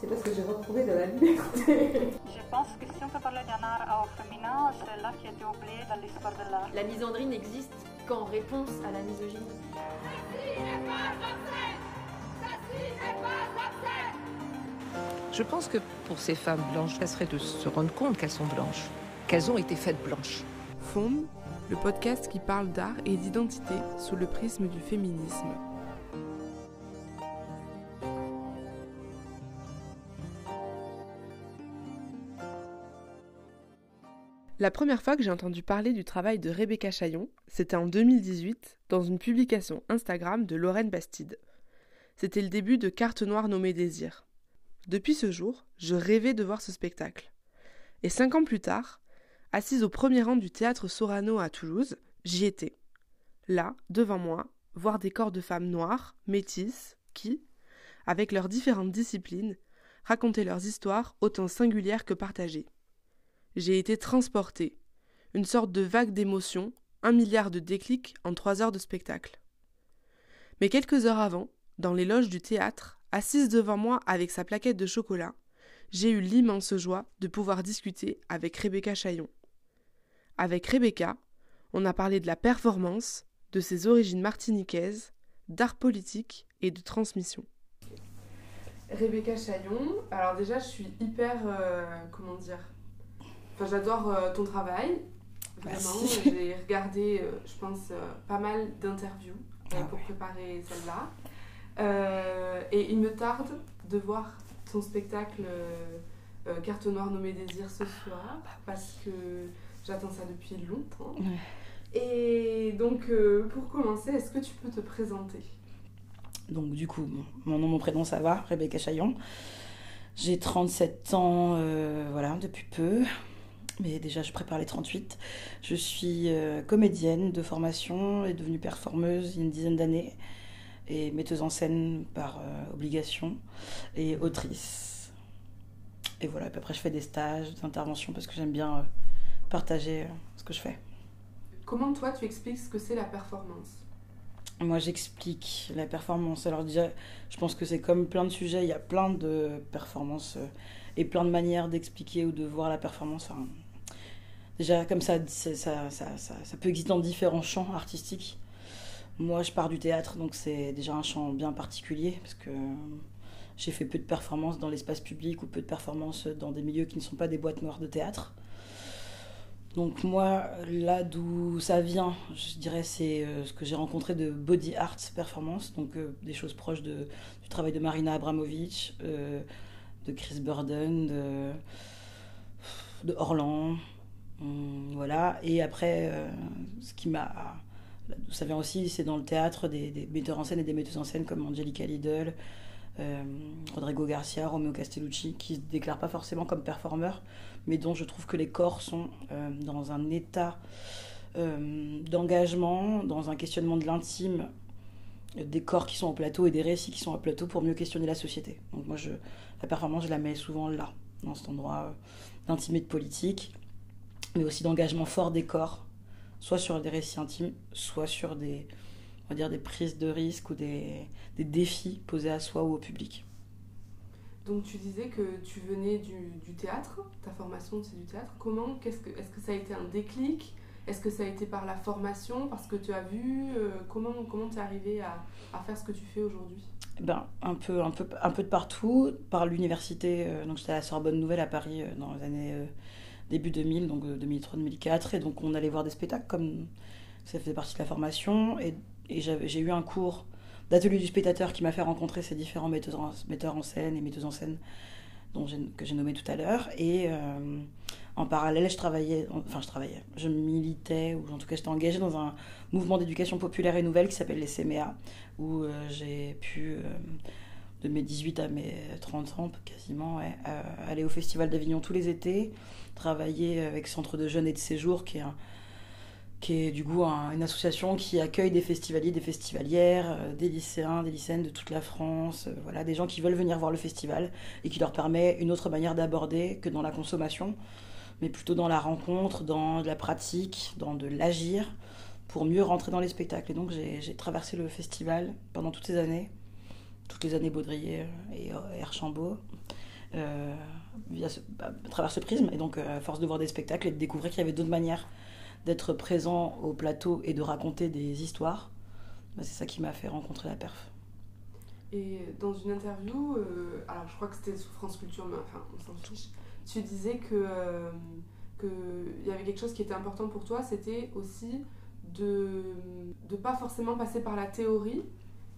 C'est parce que j'ai retrouvé de la liberté. Je pense que si on peut parler d'un art au féminin, c'est l'art qui a été oublié dans l'histoire de l'art. La misandrie n'existe qu'en réponse à la misogynie. Je pense que pour ces femmes blanches, ça serait de se rendre compte qu'elles sont blanches, qu'elles ont été faites blanches. FOM, le podcast qui parle d'art et d'identité sous le prisme du féminisme. La première fois que j'ai entendu parler du travail de Rebecca Chaillon, c'était en 2018 dans une publication Instagram de Lorraine Bastide. C'était le début de Carte noire nommée Désir. Depuis ce jour, je rêvais de voir ce spectacle. Et cinq ans plus tard, assise au premier rang du théâtre Sorano à Toulouse, j'y étais. Là, devant moi, voir des corps de femmes noires, métisses, qui, avec leurs différentes disciplines, racontaient leurs histoires autant singulières que partagées. J'ai été transportée, une sorte de vague d'émotions, un milliard de déclics en trois heures de spectacle. Mais quelques heures avant, dans les loges du théâtre, assise devant moi avec sa plaquette de chocolat, j'ai eu l'immense joie de pouvoir discuter avec Rebecca Chaillon. Avec Rebecca, on a parlé de la performance, de ses origines martiniquaises, d'art politique et de transmission. Rebecca Chaillon, alors déjà je suis hyper, euh, comment dire, enfin j'adore euh, ton travail, vraiment, j'ai regardé, euh, je pense, pas mal d'interviews Ah pour préparer celle-là. Euh, et il me tarde de voir ton spectacle euh, euh, Carte Noire nommée Désir ce soir, parce que j'attends ça depuis longtemps. Et donc, euh, pour commencer, est-ce que tu peux te présenter? Donc du coup, mon- mon nom, mon prénom, ça va, Rebecca Chaillon. J'ai 37 ans, euh, voilà, depuis peu. Mais déjà, je prépare les 38. Je suis euh, comédienne de formation et devenue performeuse il y a une dizaine d'années. Et metteuse en scène par euh, obligation. Et autrice. Et voilà, puis après, je fais des stages, des interventions parce que j'aime bien euh, partager ce que je fais. Comment toi tu expliques ce que c'est la performance? Moi, j'explique la performance. Alors déjà, je pense que c'est comme plein de sujets, il y a plein de performances et plein de manières d'expliquer ou de voir la performance. Enfin, déjà, comme ça, ça, peut exister dans différents champs artistiques. Moi, je pars du théâtre, donc c'est déjà un champ bien particulier, parce que j'ai fait peu de performances dans l'espace public ou peu de performances dans des milieux qui ne sont pas des boîtes noires de théâtre. Donc moi, là d'où ça vient, je dirais, c'est euh, ce que j'ai rencontré de body art performance, donc euh, des choses proches du travail de Marina Abramovic, euh, de Chris Burden, de, de Orlan, voilà. Et après, euh, ce qui m'a, ça vient aussi, c'est dans le théâtre des, metteurs en scène et des metteuses en scène comme Angelica Lidl, euh, Rodrigo Garcia, Romeo Castellucci, qui se déclarent pas forcément comme performeurs, mais dont je trouve que les corps sont euh, dans un état d'engagement, dans un questionnement de l'intime, des corps qui sont au plateau et des récits qui sont au plateau pour mieux questionner la société. Donc moi, je, la performance, je la mets souvent là, dans cet endroit d'intime et de politique, mais aussi d'engagement fort des corps, soit sur des récits intimes, soit sur des, on va dire, des prises de risques ou des, des défis posés à soi ou au public. Donc tu disais que tu venais du, du théâtre, ta formation c'est du théâtre. Comment qu'est-ce que, Est-ce que ça a été un déclic? Est-ce que ça a été par la formation, parce que tu as vu euh, Comment comment t'es arrivé à, à faire ce que tu fais aujourd'hui? Ben, un, peu, un, peu, un peu de partout, par l'université, euh, donc j'étais à la Sorbonne Nouvelle à Paris euh, dans les années début 2000, donc euh, 2003-2004, et donc on allait voir des spectacles comme ça faisait partie de la formation, et, j'ai eu un cours d'atelier du spectateur qui m'a fait rencontrer ces différents metteurs en, scène et metteuses en scène dont que j'ai nommé tout à l'heure, et euh, en parallèle, je travaillais, enfin je travaillais, je militais, ou en tout cas j'étais engagée dans un mouvement d'éducation populaire et nouvelle qui s'appelle les CMA, où euh, j'ai pu, euh, de mes 18 à mes 30 ans quasiment, euh, aller au Festival d'Avignon tous les étés, travailler avec Centre de Jeunes et de Séjour, qui est, qui est du coup un- une association qui accueille des festivaliers, des festivalières, euh, des lycéens, des lycéennes de toute la France, euh, voilà, des gens qui veulent venir voir le festival et qui leur permet une autre manière d'aborder que dans la consommation, mais plutôt dans la rencontre, dans la pratique, dans de l'agir pour mieux rentrer dans les spectacles. Et donc j'ai traversé le festival pendant toutes ces années, toutes les années Baudrier et, Archambault. euh, via bah, à travers ce prisme. Et donc, euh, à force de voir des spectacles et de découvrir qu'il y avait d'autres manières d'être présent au plateau et de raconter des histoires, bah, c'est ça qui m'a fait rencontrer la perf. Et dans une interview, euh, alors je crois que c'était sur France Culture, mais enfin on s'en fiche, tu disais que euh, qu'il y avait quelque chose qui était important pour toi, c'était aussi de ne pas forcément passer par la théorie,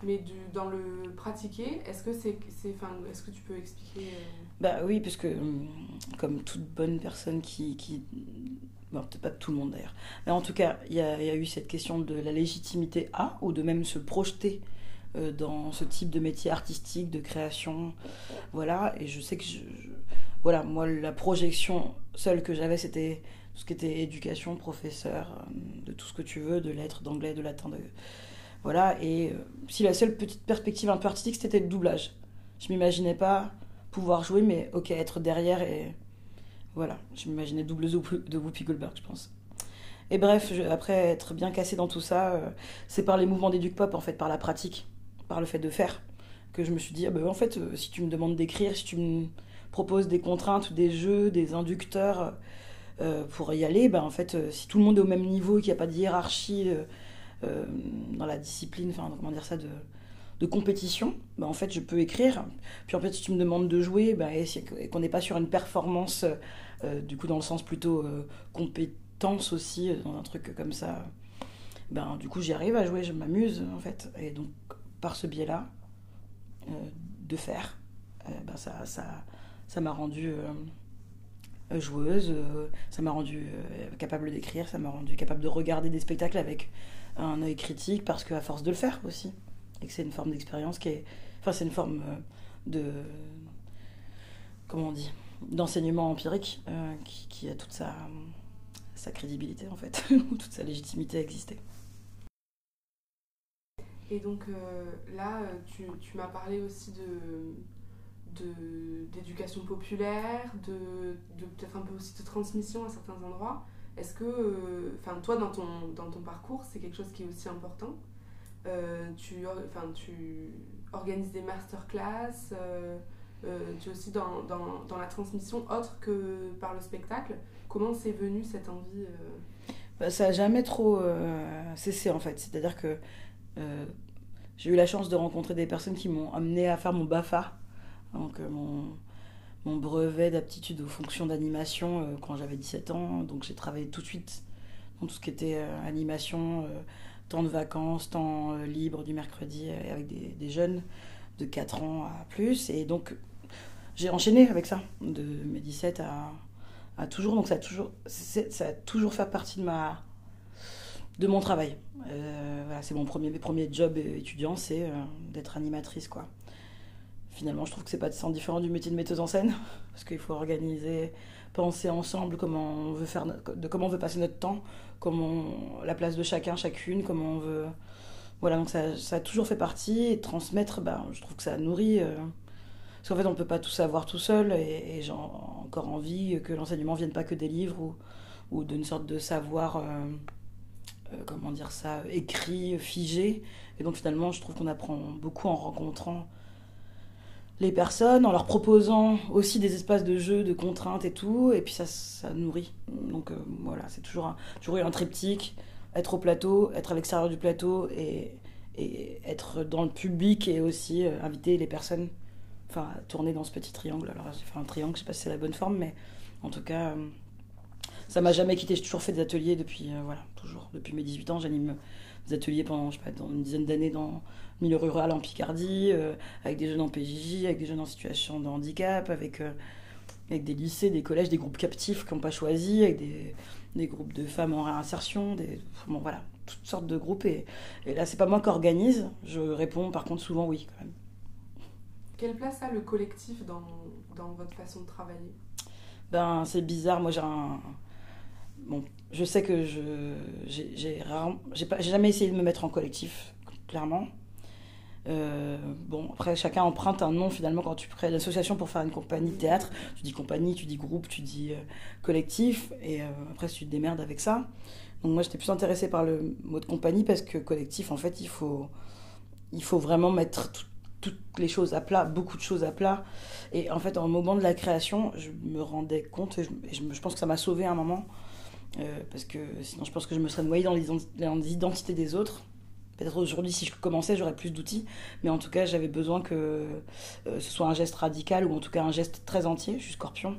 mais dans le pratiquer. Est-ce que, c'est, c'est, est-ce que tu peux expliquer euh, Bah oui, parce que hum, comme toute bonne personne qui... qui bon, peut-être pas tout le monde d'ailleurs. Mais en tout cas, il y, a eu cette question de la légitimité à, ou de même se projeter euh, dans ce type de métier artistique, de création. Voilà, et je sais que je, voilà, moi, la projection seule que j'avais, c'était tout ce qui était éducation, professeur, euh, de tout ce que tu veux, de lettres, d'anglais, de latin. Voilà, et euh, si la seule petite perspective un peu artistique, c'était le doublage. Je m'imaginais pas pouvoir jouer, mais ok, être derrière et. Voilà, je m'imaginais doubleuse de Whoopi Goldberg, je pense. Et bref, après être bien cassé dans tout ça, euh, c'est par les mouvements d'éduc pop, en fait, par la pratique, par le fait de faire, que je me suis dit, ah ben, en fait, euh, si tu me demandes d'écrire, si tu me proposes des contraintes des jeux, des inducteurs pour y aller, ben, en fait, si tout le monde est au même niveau, qu'il n'y a pas de hiérarchie euh, dans la discipline, enfin, comment dire ça, de, compétition, ben, en fait, je peux écrire. Puis en fait, si tu me demandes de jouer, ben, et, qu'on n'est pas sur une performance, euh, du coup, dans le sens plutôt euh, compétence aussi, dans un truc comme ça, ben, du coup, j'y arrive à jouer, je m'amuse, en fait. Et donc, par ce biais-là, de faire, ben, ça ça ça m'a rendue euh, joueuse, ça m'a rendue euh, capable d'écrire, ça m'a rendue capable de regarder des spectacles avec un œil critique, parce qu'à force de le faire aussi, et que c'est une forme d'expérience qui est. Enfin, c'est une forme euh, de. Comment on dit D'enseignement empirique euh, qui, a toute sa, crédibilité, en fait, ou toute sa légitimité à exister. Et donc euh, là, tu, m'as parlé aussi de, de- d'éducation populaire, de, de peut-être un peu aussi de transmission à certains endroits. Est-ce que, euh, enfin toi dans ton, dans ton parcours, c'est quelque chose qui est aussi important? Euh, tu, tu organises des masterclass, euh, tu es aussi dans, dans, dans la transmission autre que par le spectacle. Comment c'est venu cette envie Bah, ça n'a jamais trop cessé en fait. C'est-à-dire que j'ai eu la chance de rencontrer des personnes qui m'ont amené à faire mon BAFA, donc mon, mon brevet d'aptitude aux fonctions d'animation euh, quand j'avais 17 ans. Donc j'ai travaillé tout de suite dans tout ce qui était euh, animation, euh, temps de vacances, temps libre du mercredi avec des, jeunes de 4 ans à plus. Et donc j'ai enchaîné avec ça, de mes 17 à, toujours. Donc ça a toujours, fait partie de mon travail. Voilà, c'est mon premier, mes premiers jobs c'est d'être animatrice, quoi. Finalement, je trouve que c'est pas sans différent du métier de metteuse en scène, parce qu'il faut organiser, penser ensemble comment on veut faire, de comment on veut passer notre temps, comment la place de chacun, chacune, comment on veut. Voilà, donc ça, ça a toujours fait partie et transmettre, ben, je trouve que ça nourrit. euh, parce qu'en fait, on peut pas tout savoir tout seul, et, et j'ai encore envie que l'enseignement vienne pas que des livres ou, ou d'une sorte de savoir. euh, euh, comment dire ça, écrit, figé. Et donc finalement, je trouve qu'on apprend beaucoup en rencontrant les personnes, en leur proposant aussi des espaces de jeu, de contraintes et tout. Et puis ça, ça nourrit. Donc euh, voilà, c'est toujours un, toujours un triptyque. Être au plateau, être à l'extérieur du plateau et, et être dans le public et aussi euh, inviter les personnes, enfin tourner dans ce petit triangle. Alors j'ai fait un triangle, je sais pas si c'est la bonne forme, mais en tout cas, euh, ça m'a jamais quitté. J'ai toujours fait des ateliers depuis, voilà, toujours. Depuis mes 18 ans, j'anime des ateliers pendant, je sais pas, une dizaine d'années dans milieu rural en Picardie, euh, avec des jeunes en PJJ, avec des jeunes en situation de handicap, avec, euh, avec des lycées, des collèges, des groupes captifs qui n'ont pas choisi, avec des, des groupes de femmes en réinsertion, des, bon, voilà, toutes sortes de groupes. Et, et là, c'est pas moi qui organise, je réponds par contre souvent oui quand même. Quelle place a le collectif dans, dans votre façon de travailler? Ben, c'est bizarre. Moi, j'ai un. Bon, je sais que je. J'ai j'ai rare- j'ai pas- j'ai jamais essayé de me mettre en collectif, clairement. Euh, bon, après, chacun emprunte un nom finalement quand tu crées l'association pour faire une compagnie théâtre. Tu dis compagnie, tu dis groupe, tu dis euh, collectif, et euh, après, tu te démerdes avec ça. Donc, moi, j'étais plus intéressée par le mot de compagnie parce que collectif, en fait, il faut, il faut vraiment mettre tout- toutes les choses à plat, beaucoup de choses à plat. Et en fait, au moment de la création, je me rendais compte, et je, je je pense que ça m'a sauvé un moment, parce que sinon je pense que je me serais noyée dans dans l'identité des autres. Peut-être aujourd'hui, si je commençais, j'aurais plus d'outils, mais en tout cas, j'avais besoin que euh, ce soit un geste radical ou en tout cas un geste très entier. Je suis scorpion,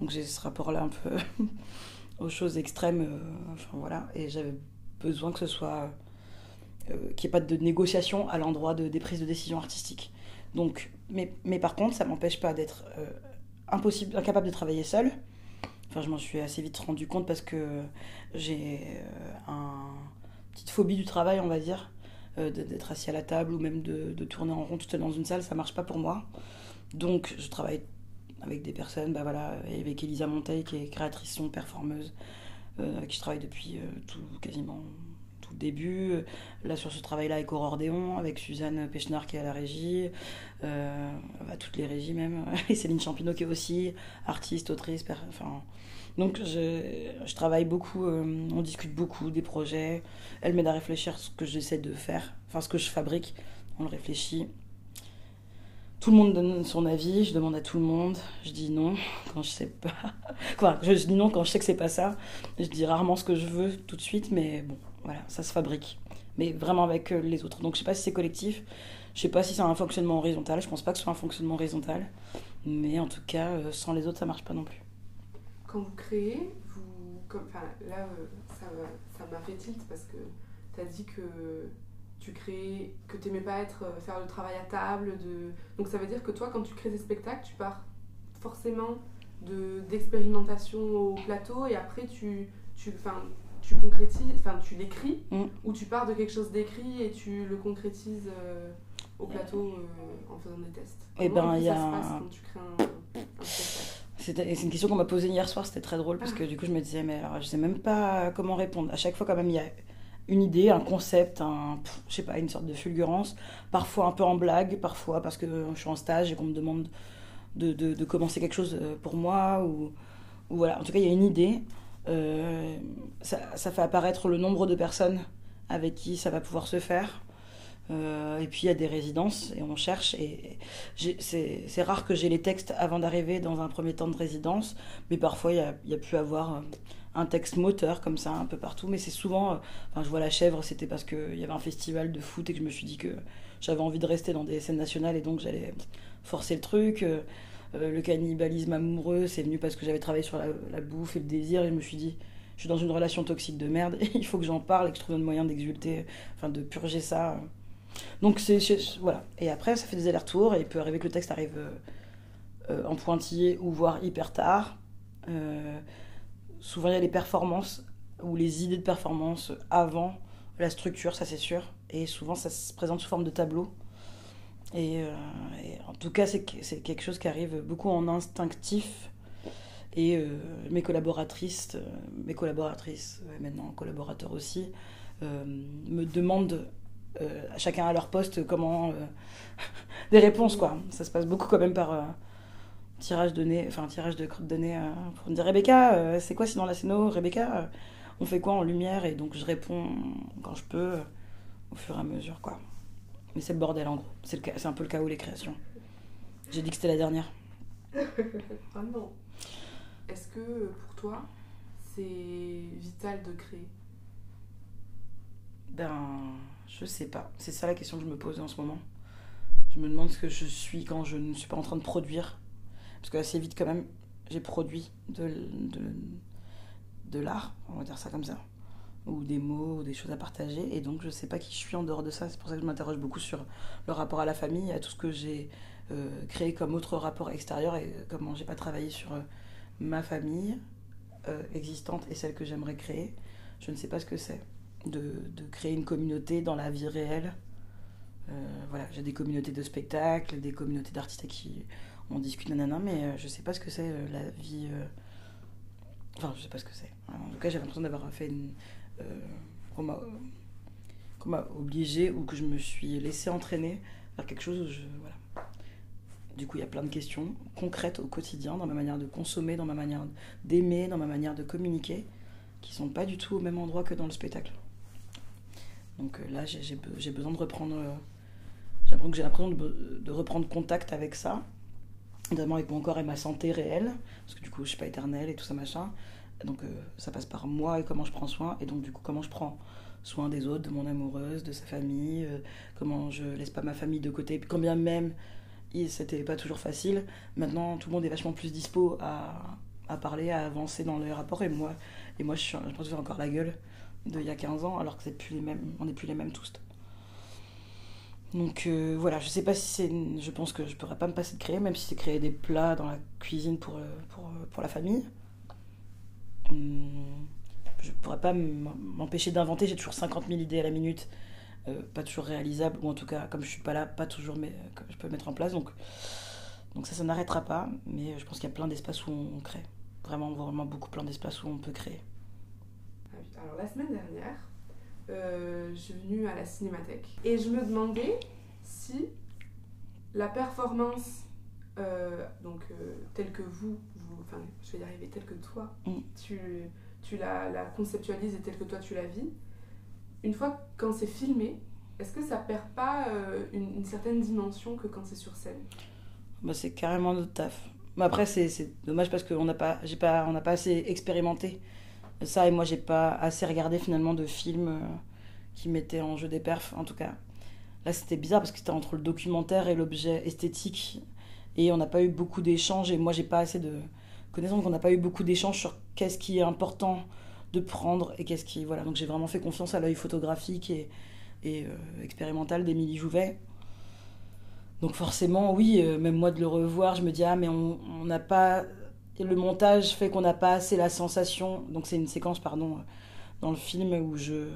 donc j'ai ce rapport-là un peu aux choses extrêmes. euh, enfin voilà, et j'avais besoin que ce soit euh, qu'il n'y ait pas de négociation à l'endroit de, des prises de décision artistiques. Donc, mais, mais par contre, ça m'empêche pas d'être incapable de travailler seule. Enfin, je m'en suis assez vite rendu compte parce que j'ai euh, un petite phobie du travail, on va dire, euh, d'être assis à la table ou même de, tourner en rond toute seule dans une salle, ça marche pas pour moi. Donc, je travaille avec des personnes, bah voilà, avec Elisa Monteil qui est créatrice son, performeuse, euh, avec qui je travaille depuis euh, tout, quasiment tout début. Là, sur ce travail-là, avec Aurore Déon, avec Suzanne Pechnard qui est à la régie, à toutes les régies même, et Céline Champineau qui est aussi artiste, autrice, enfin. Donc je, travaille beaucoup, euh, on discute beaucoup des projets. Elle m'aide à réfléchir ce que j'essaie de faire, enfin ce que je fabrique, on le réfléchit. Tout le monde donne son avis, je demande à tout le monde, je dis non quand je sais pas. Quoi, je dis non quand je sais que c'est pas ça. Je dis rarement ce que je veux tout de suite, mais bon, voilà, ça se fabrique. Mais vraiment avec euh, les autres. Donc je sais pas si c'est collectif, je sais pas si c'est un fonctionnement horizontal, je pense pas que ce soit un fonctionnement horizontal. Mais en tout cas, euh, sans les autres, ça marche pas non plus. Quand vous créez, vous, comme, enfin, là, euh, ça m'a- ça m'a fait tilt parce que tu as dit que tu crées, que tu pas être, euh, faire le travail à table. De... Donc ça veut dire que toi, quand tu crées des spectacles, tu pars forcément de- d'expérimentation au plateau et après tu, tu, tu concrétises, enfin tu l'écris Mm. ou tu pars de quelque chose d'écrit et tu le concrétises euh, au plateau euh, en faisant des tests. Eh Comment, ben, il y ça a se passe quand tu crées un, un spectacle? et C'est une question qu'on m'a posée hier soir, c'était très drôle parce que du coup je me disais mais alors je sais même pas comment répondre. À chaque fois quand même il y a une idée, un concept, un pff, je sais pas une sorte de fulgurance, parfois un peu en blague, parfois parce que je suis en stage et qu'on me demande de, de- de commencer quelque chose euh, pour moi ou, ou voilà. En tout cas il y a une idée, Euh, ça, ça fait apparaître le nombre de personnes avec qui ça va pouvoir se faire. Euh, et puis il y a des résidences et on cherche. Et c'est rare que j'ai les textes avant d'arriver dans un premier temps de résidence, mais parfois il y a, pu avoir euh, un texte moteur comme ça un peu partout. Mais c'est souvent, euh, enfin je vois la chèvre, c'était parce qu'il y avait un festival de foot et que je me suis dit que j'avais envie de rester dans des scènes nationales et donc j'allais forcer le truc. Le cannibalisme amoureux, c'est venu parce que j'avais travaillé sur la, la bouffe et le désir et je me suis dit, je suis dans une relation toxique de merde, il faut que j'en parle et que je trouve un moyen d'exulter, enfin de purger ça. Donc c'est voilà. Et après, ça fait des allers-retours et il peut arriver que le texte arrive euh, euh, en pointillé ou voire hyper tard. Euh, souvent, il y a les performances ou les idées de performance avant la structure, ça c'est sûr. Et souvent, ça se présente sous forme de tableau. Et, et en tout cas, c'est que- c'est quelque chose qui arrive beaucoup en instinctif. Et mes collaboratrices, mes collaboratrices, maintenant collaborateurs aussi, me demandent chacun à leur poste comment euh, des réponses quoi. Ça se passe beaucoup quand même par euh, tirage de nez, enfin tirage de crotte de nez euh, pour me dire Rebecca, euh, c'est quoi sinon la scéno Rebecca, euh, on fait quoi en lumière? Et donc je réponds quand je peux, euh, au fur et à mesure quoi. Mais c'est le bordel en gros. C'est le ca- c'est un peu le chaos les créations. J'ai dit que c'était la dernière. Ah non. Est-ce que euh, pour toi, c'est vital de créer? Ben, je sais pas. C'est ça la question que je me pose en ce moment. Je me demande ce que je suis quand je ne suis pas en train de produire. Parce que assez vite, quand même, j'ai produit de, de, de l'art, on va dire ça comme ça. Ou des mots, ou des choses à partager. Et donc, je sais pas qui je suis en dehors de ça. C'est pour ça que je m'interroge beaucoup sur le rapport à la famille, à tout ce que j'ai euh, créé comme autre rapport extérieur et comment j'ai pas travaillé sur euh, ma famille euh, existante et celle que j'aimerais créer. Je ne sais pas ce que c'est de, créer une communauté dans la vie réelle. Euh, voilà, j'ai des communautés de spectacles, des communautés d'artistes qui on discute, nanana, mais euh, je sais pas ce que c'est euh, la vie. Enfin, je sais pas ce que c'est. En tout cas, j'ai l'impression d'avoir fait une. qu'on m'a qu'on m'a obligé ou que je me suis laissé entraîner vers quelque chose où je. Voilà. Du coup, il y a plein de questions concrètes au quotidien, dans ma manière de consommer, dans ma manière d'aimer, dans ma manière de communiquer, qui sont pas du tout au même endroit que dans le spectacle. Donc euh, là, j'ai- j'ai be- j'ai besoin de reprendre. euh, j'ai l'impression de, de reprendre contact avec ça, notamment avec mon corps et ma santé réelle, parce que du coup, je suis pas éternelle et tout ça machin. Donc euh, ça passe par moi et comment je prends soin, et donc du coup comment je prends soin des autres, de mon amoureuse, de sa famille, comment je laisse pas ma famille de côté, quand bien même c'était pas toujours facile. Maintenant, tout le monde est vachement plus dispo à, à parler, à avancer dans les rapports, et moi, et moi je, suis, je pense que j'ai encore la gueule d'il y a 15 ans, alors que c'est plus les mêmes, on n'est plus les mêmes tous. Donc euh, voilà, je sais pas si c'est. Je pense que je pourrais pas me passer de créer, même si c'est créer des plats dans la cuisine pour, euh, pour, pour la famille. Hum, je pourrais pas m'empêcher d'inventer, j'ai toujours 50 000 idées à la minute, euh, pas toujours réalisables, ou en tout cas, comme je suis pas là, pas toujours mais, je peux mettre en place. Donc, donc ça, ça n'arrêtera pas, mais je pense qu'il y a plein d'espaces où on crée. Vraiment, vraiment beaucoup plein d'espaces où on peut créer. Alors la semaine dernière, euh, je suis venue à la cinémathèque et je me demandais si la performance euh, donc euh, telle que vous, vous, enfin je vais y arriver telle que toi, Mm. tu, tu la, la conceptualises et telle que toi tu la vis, une fois quand c'est filmé, est-ce que ça perd pas une, une certaine dimension que quand c'est sur scène? Bah, c'est carrément notre taf. Mais après, c'est dommage parce qu'on n'a pas, j'ai pas, on n'a pas assez expérimenté ça et moi, j'ai pas assez regardé finalement de films euh, qui mettaient en jeu des perfs. En tout cas, là, c'était bizarre parce que c'était entre le documentaire et l'objet esthétique et on n'a pas eu beaucoup d'échanges et moi, j'ai pas assez de connaissances, donc on n'a pas eu beaucoup d'échanges sur qu'est-ce qui est important de prendre et qu'est-ce qui voilà. Donc j'ai vraiment fait confiance à l'œil photographique et, euh, expérimental d'Émilie Jouvet. Donc forcément, oui, euh, même moi de le revoir, je me dis, ah mais on n'a pas... le montage fait qu'on n'a pas assez la sensation. Donc c'est une séquence, pardon, euh, dans le film où je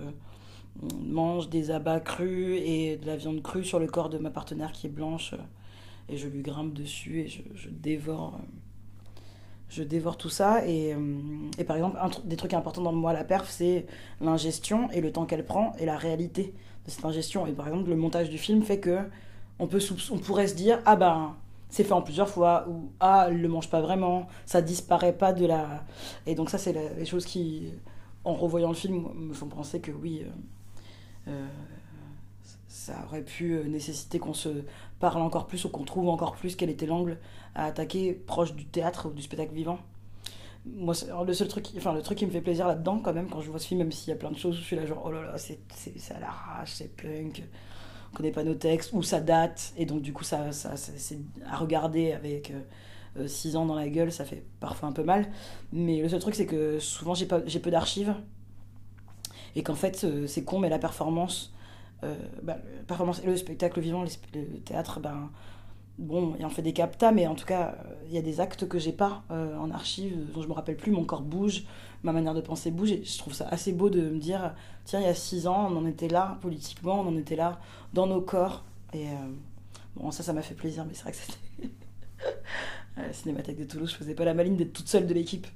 on mange des abats crus et de la viande crue sur le corps de ma partenaire qui est blanche. euh, Et je lui grimpe dessus et je, dévore... euh, Je dévore tout ça et, euh, par exemple, un des trucs importants dans moi, la perf, c'est l'ingestion et le temps qu'elle prend et la réalité de cette ingestion. Et par exemple, le montage du film fait que on, peut on pourrait se dire ah ben c'est fait en plusieurs fois ou ah elle le mange pas vraiment ça disparaît pas de la et donc ça c'est les choses qui en revoyant le film me font penser que oui euh, euh, ça aurait pu euh, nécessiter qu'on se parle encore plus ou qu'on trouve encore plus quel était l'angle à attaquer proche du théâtre ou du spectacle vivant. Moi le seul truc enfin le truc qui me fait plaisir là-dedans quand même quand je vois ce film même s'il y a plein de choses où je suis là genre oh là là c'est à l'arrache c'est punk on connaît pas nos textes, ou ça date, et donc du coup, ça, ça, c'est à regarder avec 6 ans dans la gueule, ça fait parfois un peu mal. Mais le seul truc, c'est que souvent, j'ai peu d'archives, et qu'en fait, euh, c'est con, mais la performance, euh, bah, performance le spectacle vivant, le théâtre, ben, bon, il en fait des captas, mais en tout cas, euh, il y a des actes que j'ai pas euh, en archives, dont je me rappelle plus, mon corps bouge, ma manière de penser bouge, et je trouve ça assez beau de me dire, tiens, il y a 6 ans, on en était là, politiquement, on en était là, dans nos corps. Et euh, bon, ça, ça m'a fait plaisir, mais c'est vrai que c'était. à la Cinémathèque de Toulouse, je faisais pas la maline d'être toute seule de l'équipe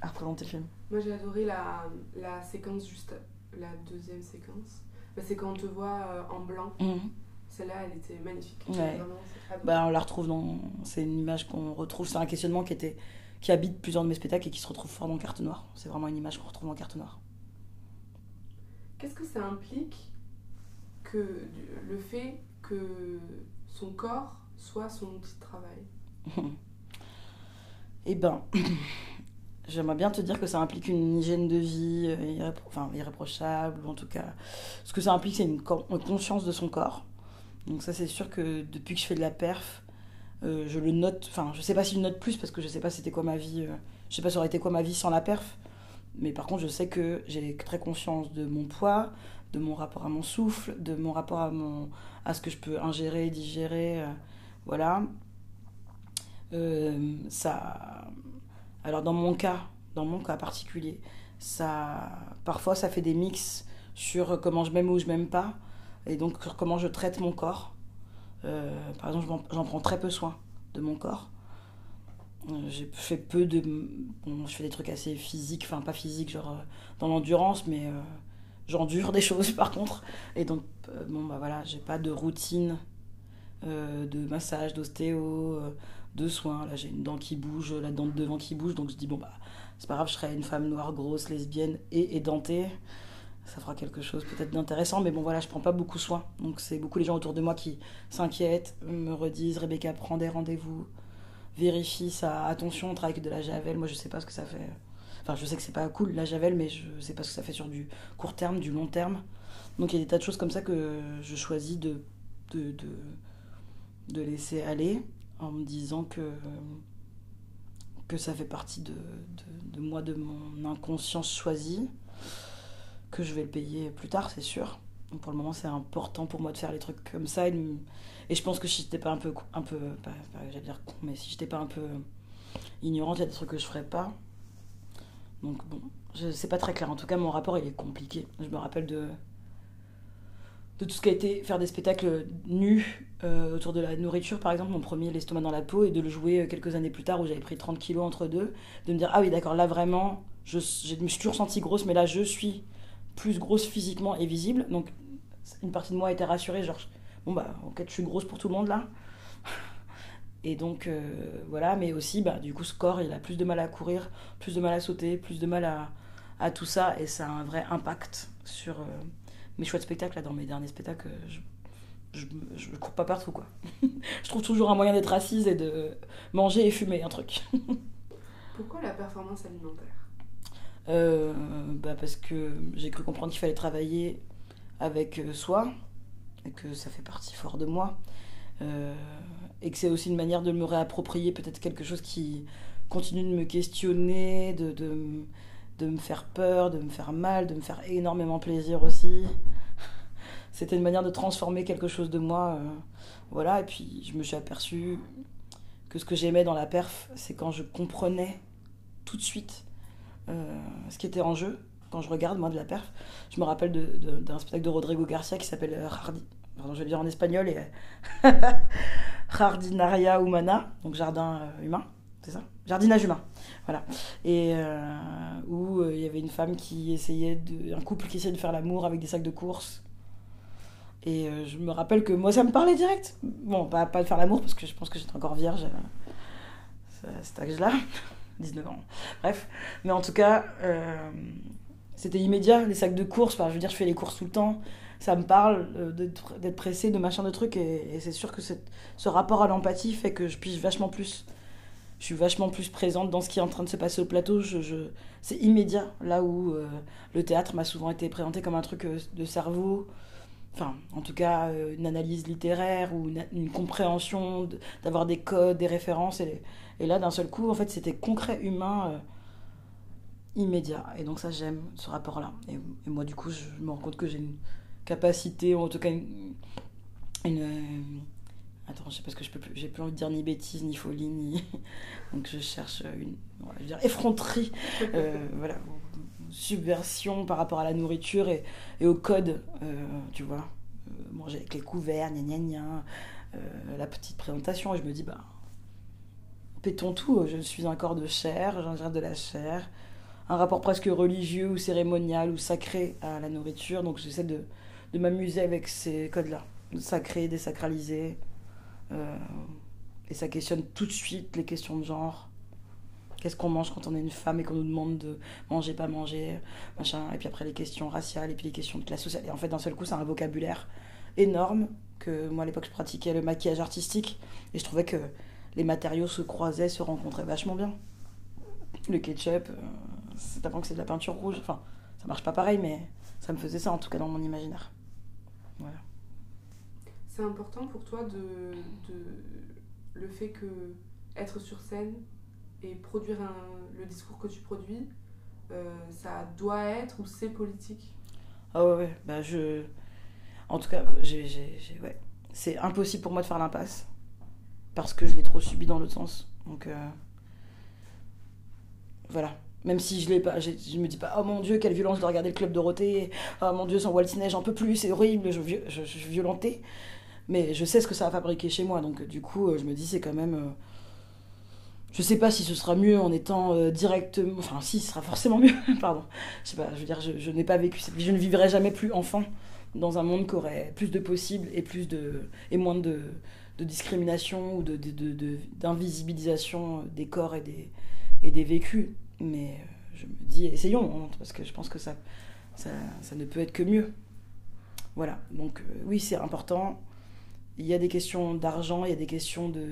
à représenter le film. Moi j'ai adoré la, la séquence juste, la deuxième séquence. Bah, c'est quand on te voit en blanc. Celle-là, elle était magnifique. Ouais. Vraiment. Bah, on la retrouve dans. C'est une image qu'on retrouve, c'est un questionnement qui, était... qui habite plusieurs de mes spectacles et qui se retrouve fort dans Carte Noire. C'est vraiment une image qu'on retrouve dans Carte Noire. Qu'est-ce que ça implique que le fait que son corps soit son outil de travail? Eh ben, j'aimerais bien te dire que ça implique une hygiène de vie euh, irrépro- enfin, irréprochable, ou en tout cas, ce que ça implique, c'est une conscience de son corps. Donc ça, c'est sûr que depuis que je fais de la perf, euh, je le note, enfin, je sais pas si je note plus, parce que je sais pas c'était quoi ma vie, euh, je sais pas ça aurait été quoi ma vie sans la perf, mais par contre, je sais que j'ai très conscience de mon poids, de mon rapport à mon souffle, de mon rapport à, mon, à ce que je peux ingérer, digérer, euh, voilà. Ça alors dans mon cas dans mon cas particulier ça parfois ça fait des mix sur comment je m'aime ou je m'aime pas et donc sur comment je traite mon corps Euh, par exemple j'en prends très peu soin de mon corps Euh, j'ai fait peu de bon, je fais des trucs assez physiques enfin pas physiques genre euh, dans l'endurance mais j'endure des choses par contre et donc bon bah voilà j'ai pas de routine de massage d'ostéo de soins. Là, j'ai une dent qui bouge, la dent de devant qui bouge. Donc, je dis, bon, bah, c'est pas grave, je serai une femme noire, grosse, lesbienne et édentée. Ça fera quelque chose peut-être d'intéressant. Mais bon, voilà, je prends pas beaucoup soin. Donc, c'est beaucoup les gens autour de moi qui s'inquiètent, me redisent Rebecca, prends des rendez-vous, vérifie ça, attention, on travaille avec de la javel. Moi, je sais pas ce que ça fait. Enfin, je sais que c'est pas cool la javel, mais je sais pas ce que ça fait sur du court terme, du long terme. Donc, il y a des tas de choses comme ça que je choisis de, de, de, de laisser aller en me disant que que ça fait partie de, de, de, moi, de mon inconscience choisie, que je vais le payer plus tard, c'est sûr. Pour le moment, c'est important pour moi de faire les trucs comme ça. Et, je pense que si j'étais pas un peu, un peu pas, j'allais dire con, mais si j'étais pas un peu ignorante, il y a des trucs que je ferais pas. Donc bon, c'est pas très clair. En tout cas, mon rapport, il est compliqué. Je me rappelle de, de tout ce qui a été faire des spectacles nus euh, autour de la nourriture, par exemple, mon premier, l'estomac dans la peau, et de le jouer quelques années plus tard où j'avais pris 30 kilos entre deux, de me dire, ah oui, d'accord, là vraiment, je, je me suis toujours sentie grosse, mais là je suis plus grosse physiquement et visible. Donc une partie de moi était rassurée, genre, bon bah, ok, je suis grosse pour tout le monde là. Et donc, euh, voilà, mais aussi, bah, du coup, ce corps, il a plus de mal à courir, plus de mal à sauter, plus de mal à, tout ça, et ça a un vrai impact sur. Euh, mes choix de spectacle, là, dans mes derniers spectacles, je, je, je cours pas partout, quoi. je trouve toujours un moyen d'être assise et de manger et fumer un truc. Pourquoi la performance alimentaire? Euh, bah Parce que j'ai cru comprendre qu'il fallait travailler avec soi, et que ça fait partie fort de moi. Euh, et que c'est aussi une manière de me réapproprier peut-être quelque chose qui continue de me questionner, de, de, de me faire peur, de me faire mal, de me faire énormément plaisir aussi c'était une manière de transformer quelque chose de moi. Euh, voilà, et puis je me suis aperçue que ce que j'aimais dans la perf, c'est quand je comprenais tout de suite euh, ce qui était en jeu. Quand je regarde, moi, de la perf, je me rappelle d'un spectacle de Rodrigo Garcia qui s'appelle euh, Hardi. Pardon, je vais dire en espagnol. et Jardinaria Humana, donc jardin euh, humain, c'est ça? Jardinage humain, voilà. Et euh, où il y avait une femme qui essayait de. un couple qui essayait de faire l'amour avec des sacs de course et euh, je me rappelle que moi, ça me parlait direct. Bon, pas, pas de faire l'amour, parce que je pense que j'étais encore vierge à cet âge-là, 19 ans. Bref. Mais en tout cas, euh, c'était immédiat, les sacs de courses. Enfin, je veux dire, je fais les courses tout le temps. Ça me parle euh, d'être pressé, de machin de trucs. Et, c'est sûr que ce rapport à l'empathie fait que je pige vachement plus. Je suis vachement plus présente dans ce qui est en train de se passer au plateau. Je. C'est immédiat, là où euh, le théâtre m'a souvent été présenté comme un truc de cerveau enfin, en tout cas, une analyse littéraire ou une, une compréhension, d'avoir des codes, des références. Et, et là, d'un seul coup, en fait, c'était concret, humain, euh, immédiat. Et donc, ça, j'aime ce rapport-là. Et, et, moi, du coup, je me rends compte que j'ai une capacité, ou en tout cas, une. une euh, attends, je sais pas ce que je peux plus. J'ai plus envie de dire ni bêtise, ni folie, ni. donc, je cherche une. Je veux dire, effronterie. euh, voilà subversion par rapport à la nourriture et, et au code, euh, tu vois. Euh, manger avec les couverts, gna gna gna, la petite présentation. Et je me dis, bah, pétons tout, je suis un corps de chair, j'ingère de la chair, un rapport presque religieux ou cérémonial ou sacré à la nourriture. Donc j'essaie de, de m'amuser avec ces codes-là, de sacré, désacraliser. Euh, et ça questionne tout de suite les questions de genre Qu'est-ce qu'on mange quand on est une femme et qu'on nous demande de manger, pas manger, machin. Et puis après les questions raciales et puis les questions de classe sociale. Et en fait, d'un seul coup, c'est un vocabulaire énorme que moi à l'époque je pratiquais le maquillage artistique et je trouvais que les matériaux se croisaient, se rencontraient vachement bien. Le ketchup, euh, c'est avant que c'est de la peinture rouge. Enfin, ça marche pas pareil, mais ça me faisait ça en tout cas dans mon imaginaire. Voilà. C'est important pour toi de, de le fait que être sur scène et produire un, le discours que tu produis, euh, ça doit être ou c'est politique? Ah ouais, ouais, bah je. En tout cas, j'ai- ouais. c'est impossible pour moi de faire l'impasse parce que je l'ai trop subi dans l'autre sens. Donc euh, voilà. Même si je l'ai pas, j'ai- je me dis pas, oh mon dieu, quelle violence de regarder le club Dorothée, oh mon dieu, sans Walt Disney, j'en peux plus, c'est horrible, je, je, je, je suis violentée. Mais je sais ce que ça va fabriquer chez moi, donc du coup, euh, je me dis, c'est quand même. euh, je sais pas si ce sera mieux en étant euh, directement. Enfin, si, ce sera forcément mieux, pardon. Je sais pas, je veux dire, je, je n'ai pas vécu cette. Je ne vivrai jamais plus enfant dans un monde qui aurait plus de possibles et, plus de, et moins de, de discrimination ou de, de, de- de- d'invisibilisation des corps et des, et des vécus. Mais euh, je me dis, essayons, hein, parce que je pense que ça, ça, ça ne peut être que mieux. Voilà, donc euh, oui, c'est important. Il y a des questions d'argent, il y a des questions de,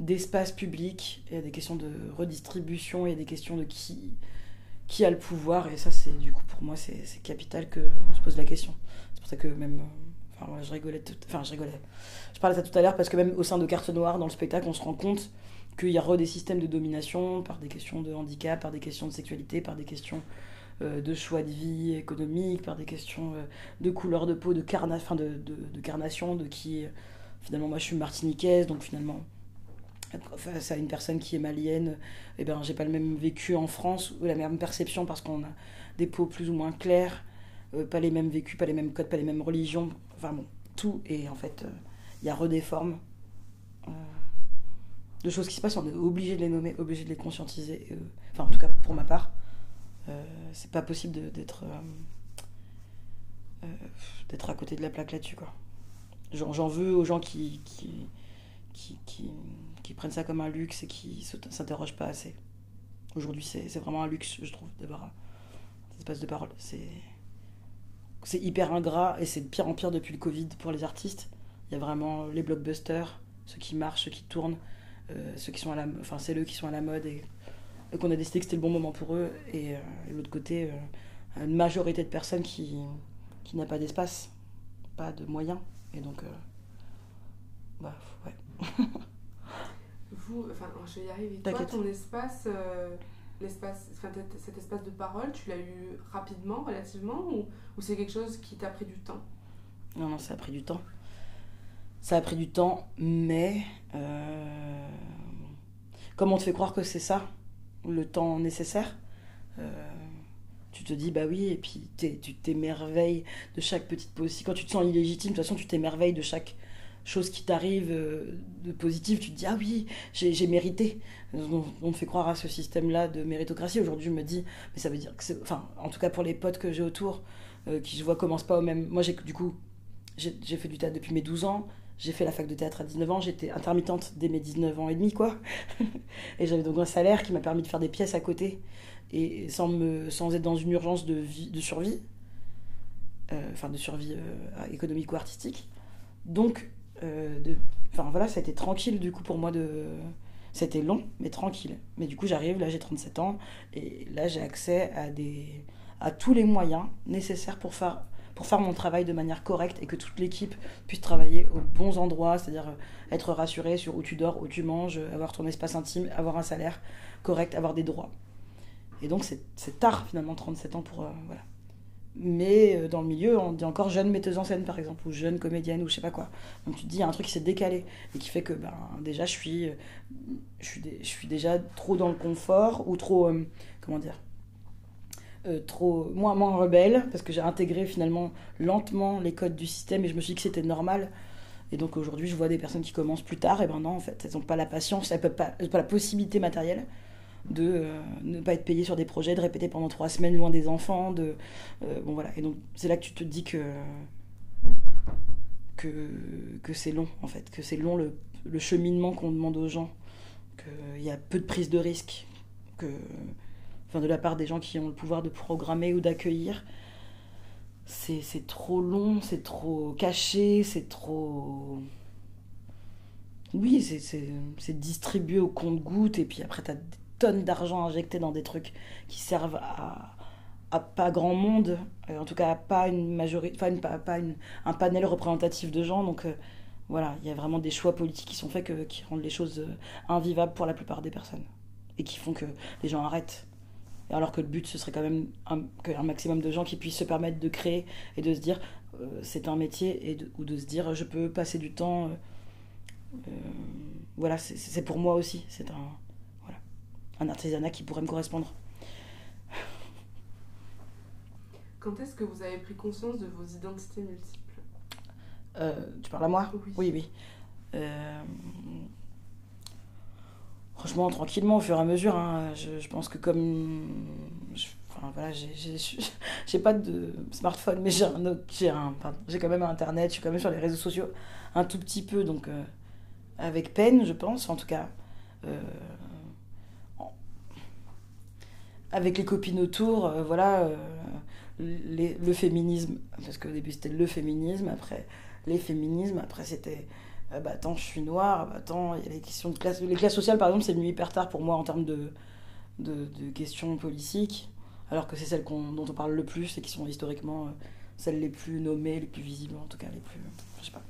d'espace public, il y a des questions de redistribution, il y a des questions de qui, qui a le pouvoir. Et ça, c'est du coup, pour moi, c'est, capital qu'on se pose la question. C'est pour ça que même. Je rigolais. je parlais de ça tout à l'heure parce que même au sein de Carte Noire, dans le spectacle, on se rend compte qu'il y a re des systèmes de domination par des questions de handicap, par des questions de sexualité, par des questions euh, de choix de vie économique, par des questions euh, de couleur de peau, de, enfin de, carnation, de qui. finalement, moi je suis martiniquaise, donc finalement, face à une personne qui est malienne, eh ben, j'ai pas le même vécu en France ou la même perception parce qu'on a des peaux plus ou moins claires, euh, pas les mêmes vécus, pas les mêmes codes, pas les mêmes religions, enfin bon, tout. Et en fait, euh, il y a re des formes euh, de choses qui se passent, on est obligé de les nommer, obligé de les conscientiser. euh, enfin, en tout cas, pour ma part, euh, c'est pas possible d'être euh, euh, d'être à côté de la plaque là-dessus, quoi. J'en veux aux gens qui, qui, qui, qui, prennent ça comme un luxe et qui s'interrogent pas assez. Aujourd'hui, c'est vraiment un luxe, je trouve, d'avoir cet espace de parole. C'est c'est hyper ingrat et c'est de pire en pire depuis le Covid pour les artistes. Il y a vraiment les blockbusters, ceux qui marchent, ceux qui tournent, euh, ceux qui sont à la, enfin c'est eux qui sont à la mode et, et qu'on a décidé que c'était le bon moment pour eux. Et, euh, et l'autre côté, euh, une majorité de personnes qui, qui n'a pas d'espace, pas de moyens. Et donc, euh, bah, ouais. Vous, enfin, je vais y arriver. Toi, ton espace, l'espace, cet espace de parole, tu l'as eu rapidement, relativement, ou, c'est quelque chose qui t'a pris du temps? Non, non, ça a pris du temps. Ça a pris du temps, mais euh, comme on te fait croire que c'est ça, le temps nécessaire, euh, tu te dis bah oui, et puis tu t'émerveilles de chaque petite position. Quand tu te sens illégitime, de toute façon, tu t'émerveilles de chaque chose qui t'arrive euh, de positif. Tu te dis ah oui, j'ai mérité. On, on fait croire à ce système-là de méritocratie. Aujourd'hui, je me dis, mais ça veut dire que c'est. Enfin, en tout cas pour les potes que j'ai autour, euh, qui je vois commencent pas au même. Moi, j'ai du coup j'ai fait du théâtre depuis mes 12 ans. J'ai fait la fac de théâtre à 19 ans. J'étais intermittente dès mes 19 ans et demi, quoi. et j'avais donc un salaire qui m'a permis de faire des pièces à côté. Et sans, me, sans être dans une urgence de, vie, de survie. Euh, Enfin, de survie économique ou artistique. Donc, de, enfin voilà, ça a été tranquille du coup pour moi de. C'était long, mais tranquille. Mais du coup, j'arrive, là j'ai 37 ans, et là j'ai accès à, tous les moyens nécessaires pour faire mon travail de manière correcte et que toute l'équipe puisse travailler aux bons endroits, c'est-à-dire euh, être rassuré sur où tu dors, où tu manges, avoir ton espace intime, avoir un salaire correct, avoir des droits. Et donc c'est tard finalement 37 ans pour... euh, voilà. Mais euh, dans le milieu, on dit encore jeune metteuse en scène par exemple, ou jeune comédienne, ou je sais pas quoi. Donc tu te dis, il y a un truc qui s'est décalé et qui fait que ben, déjà je suis, euh, je, suis je suis déjà trop dans le confort ou trop... euh, comment dire trop moins, moins rebelle parce que j'ai intégré finalement lentement les codes du système et je me suis dit que c'était normal et donc aujourd'hui je vois des personnes qui commencent plus tard et ben non en fait elles n'ont pas la patience elles peuvent pas, pas la possibilité matérielle de euh, ne pas être payées sur des projets de répéter pendant trois semaines loin des enfants de euh, bon voilà et donc c'est là que tu te dis que que, que c'est long en fait que c'est long le, cheminement qu'on demande aux gens qu'il y a peu de prise de risque que enfin de la part des gens qui ont le pouvoir de programmer ou d'accueillir. C'est trop long, c'est trop caché, c'est trop... Oui, c'est- distribué au compte-goutte et puis après t'as des d'argent injecté dans des trucs qui servent à, pas grand monde, euh, en tout cas à pas une majorité, enfin pas, un panel représentatif de gens. Donc euh, voilà, il y a vraiment des choix politiques qui sont faits qui rendent les choses euh, invivables pour la plupart des personnes et qui font que les gens arrêtent. Alors que le but, ce serait quand même un, qu'un maximum de gens qui puissent se permettre de créer et de se dire c'est un métier et ou de se dire je peux passer du temps. voilà, c'est- pour moi aussi. C'est un, un artisanat qui pourrait me correspondre. Quand est-ce que vous avez pris conscience de vos identités multiples? Euh, tu parles à moi? Oui. Oui, oui. Euh, Franchement, tranquillement, au fur et à mesure. hein, je, je pense que comme. je- Enfin, voilà, j'ai- pas de smartphone, mais j'ai un, autre- j'ai quand même Internet, je suis quand même sur les réseaux sociaux un tout petit peu, donc euh, avec peine, je pense, en tout cas. Avec les copines autour, euh, voilà. euh, les- le féminisme, parce qu'au début c'était le féminisme, après les féminismes, après c'était euh, bah attends, je suis noire, bah attends, il y a les questions de classe. Les classes sociales, par exemple, c'est venu hyper tard pour moi en termes de, de, questions politiques, alors que c'est celles dont on parle le plus et qui sont historiquement celles les plus nommées, les plus visibles, en tout cas les plus. Je sais pas.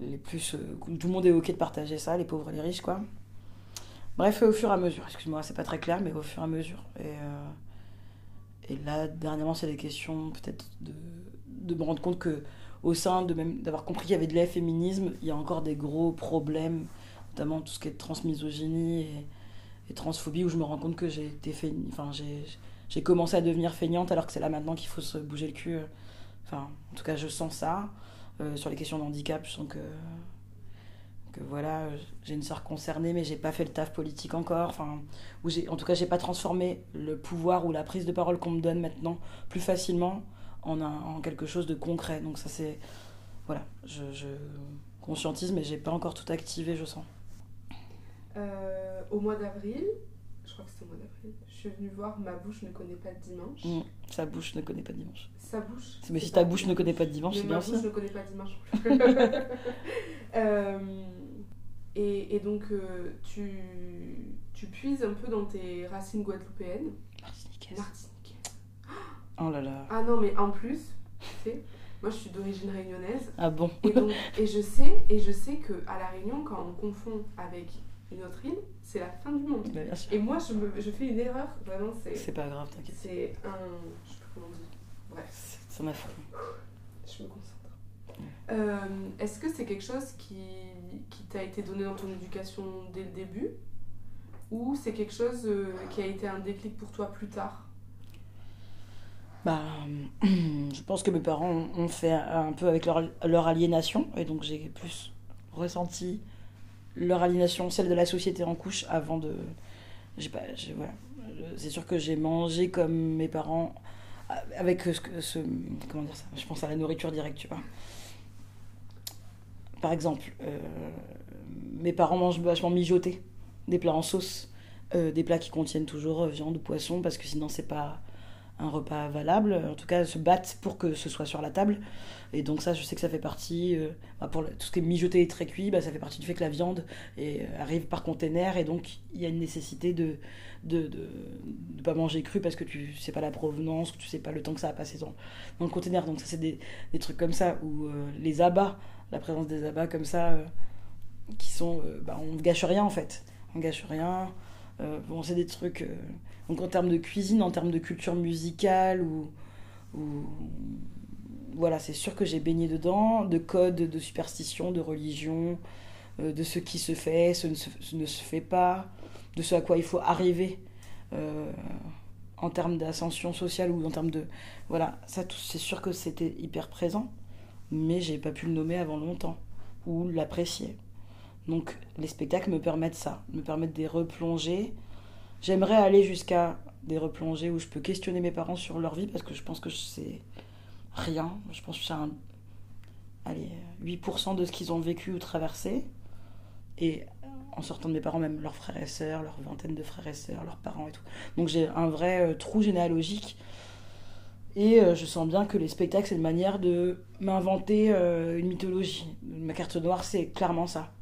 Les plus. tout le monde est ok de partager ça, les pauvres et les riches, quoi. Bref, au fur et à mesure, excuse-moi, c'est pas très clair, mais au fur et à mesure. Et, euh, là, dernièrement, c'est des questions peut-être de, me rendre compte que au sein de même d'avoir compris qu'il y avait de l'efféminisme, il y a encore des gros problèmes, notamment tout ce qui est transmisogynie et, transphobie, où je me rends compte que j'ai été enfin j'ai commencé à devenir feignante alors que c'est là maintenant qu'il faut se bouger le cul. Enfin, en tout cas, je sens ça. Euh, sur les questions de handicap, je sens que que voilà, j'ai une sœur concernée, mais j'ai pas fait le taf politique encore. Enfin, où j'ai, en tout cas, j'ai pas transformé le pouvoir ou la prise de parole qu'on me donne maintenant plus facilement en, un- en quelque chose de concret. Donc ça, c'est voilà, je, je conscientise, mais j'ai pas encore tout activé, je sens. Euh, au mois d'avril, je crois que c'était au mois d'avril, je suis venue voir Ma bouche ne connaît pas de dimanche. Mm. Sa bouche ne connaît pas de dimanche. Sa bouche. Mais si ta bouche ne connaît pas de dimanche, c'est ma bien bouche aussi. ne connaît pas dimanche. Euh, et, et donc, euh, tu, tu puises un peu dans tes racines guadeloupéennes. Martiniquaise. Martiniquaises. Oh là là. Ah non, mais en plus, tu sais, moi je suis d'origine réunionnaise. Ah bon Et, donc, et je sais, et je sais que à la Réunion, quand on confond avec une autre île, c'est la fin du monde. Bah, Bien sûr. Et moi, je, me, je fais une erreur. Vraiment, c'est C'est pas grave, t'inquiète. c'est un, je sais plus comment on dit. Bref, C'est c'est un affront. je me concentre. Euh, Est-ce que c'est quelque chose qui, qui t'a été donné dans ton éducation dès le début, ou c'est quelque chose euh, qui a été un déclic pour toi plus tard? Bah, je pense que mes parents ont fait un peu avec leur, aliénation, et donc j'ai plus ressenti leur aliénation, celle de la société en couche, avant de. Voilà. C'est sûr que j'ai mangé comme mes parents, avec ce, ce. Comment dire ça? Je pense à la nourriture directe, tu vois. Par exemple, euh, mes parents mangent vachement mijoté, des plats en sauce, euh, des plats qui contiennent toujours euh, viande ou poisson, parce que sinon c'est pas un repas valable. En tout cas, se battent pour que ce soit sur la table. Et donc ça, je sais que ça fait partie, bah, pour tout ce qui est mijoté et très cuit, bah, ça fait partie du fait que la viande arrive par container et donc il y a une nécessité de de, de, pas manger cru parce que tu sais pas la provenance, que tu sais pas le temps que ça a passé dans, le container. Donc ça, c'est des, des trucs comme ça où les abats, la présence des abats comme ça, euh, qui sont, euh, bah, on gâche rien en fait. On gâche rien. Euh, c'est des trucs. donc en termes de cuisine, en termes de culture musicale ou, voilà, c'est sûr que j'ai baigné dedans, de codes, de superstitions, de religion, euh, de ce qui se fait, ce ne se, ne fait pas, de ce à quoi il faut arriver en termes d'ascension sociale ou en termes de voilà, ça c'est sûr que c'était hyper présent, mais j'ai pas pu le nommer avant longtemps ou l'apprécier. Donc les spectacles me permettent ça, me permettent des replongées. J'aimerais aller jusqu'à des replongées où je peux questionner mes parents sur leur vie parce que je pense que c'est rien. Je pense que c'est un allez, 8% de ce qu'ils ont vécu ou traversé. Et en sortant de mes parents, même leurs frères et sœurs, leur vingtaine de frères et sœurs, leurs parents et tout. Donc j'ai un vrai euh, trou généalogique. Et euh, je sens bien que les spectacles, c'est une manière de m'inventer euh, une mythologie. Ma carte noire, c'est clairement ça.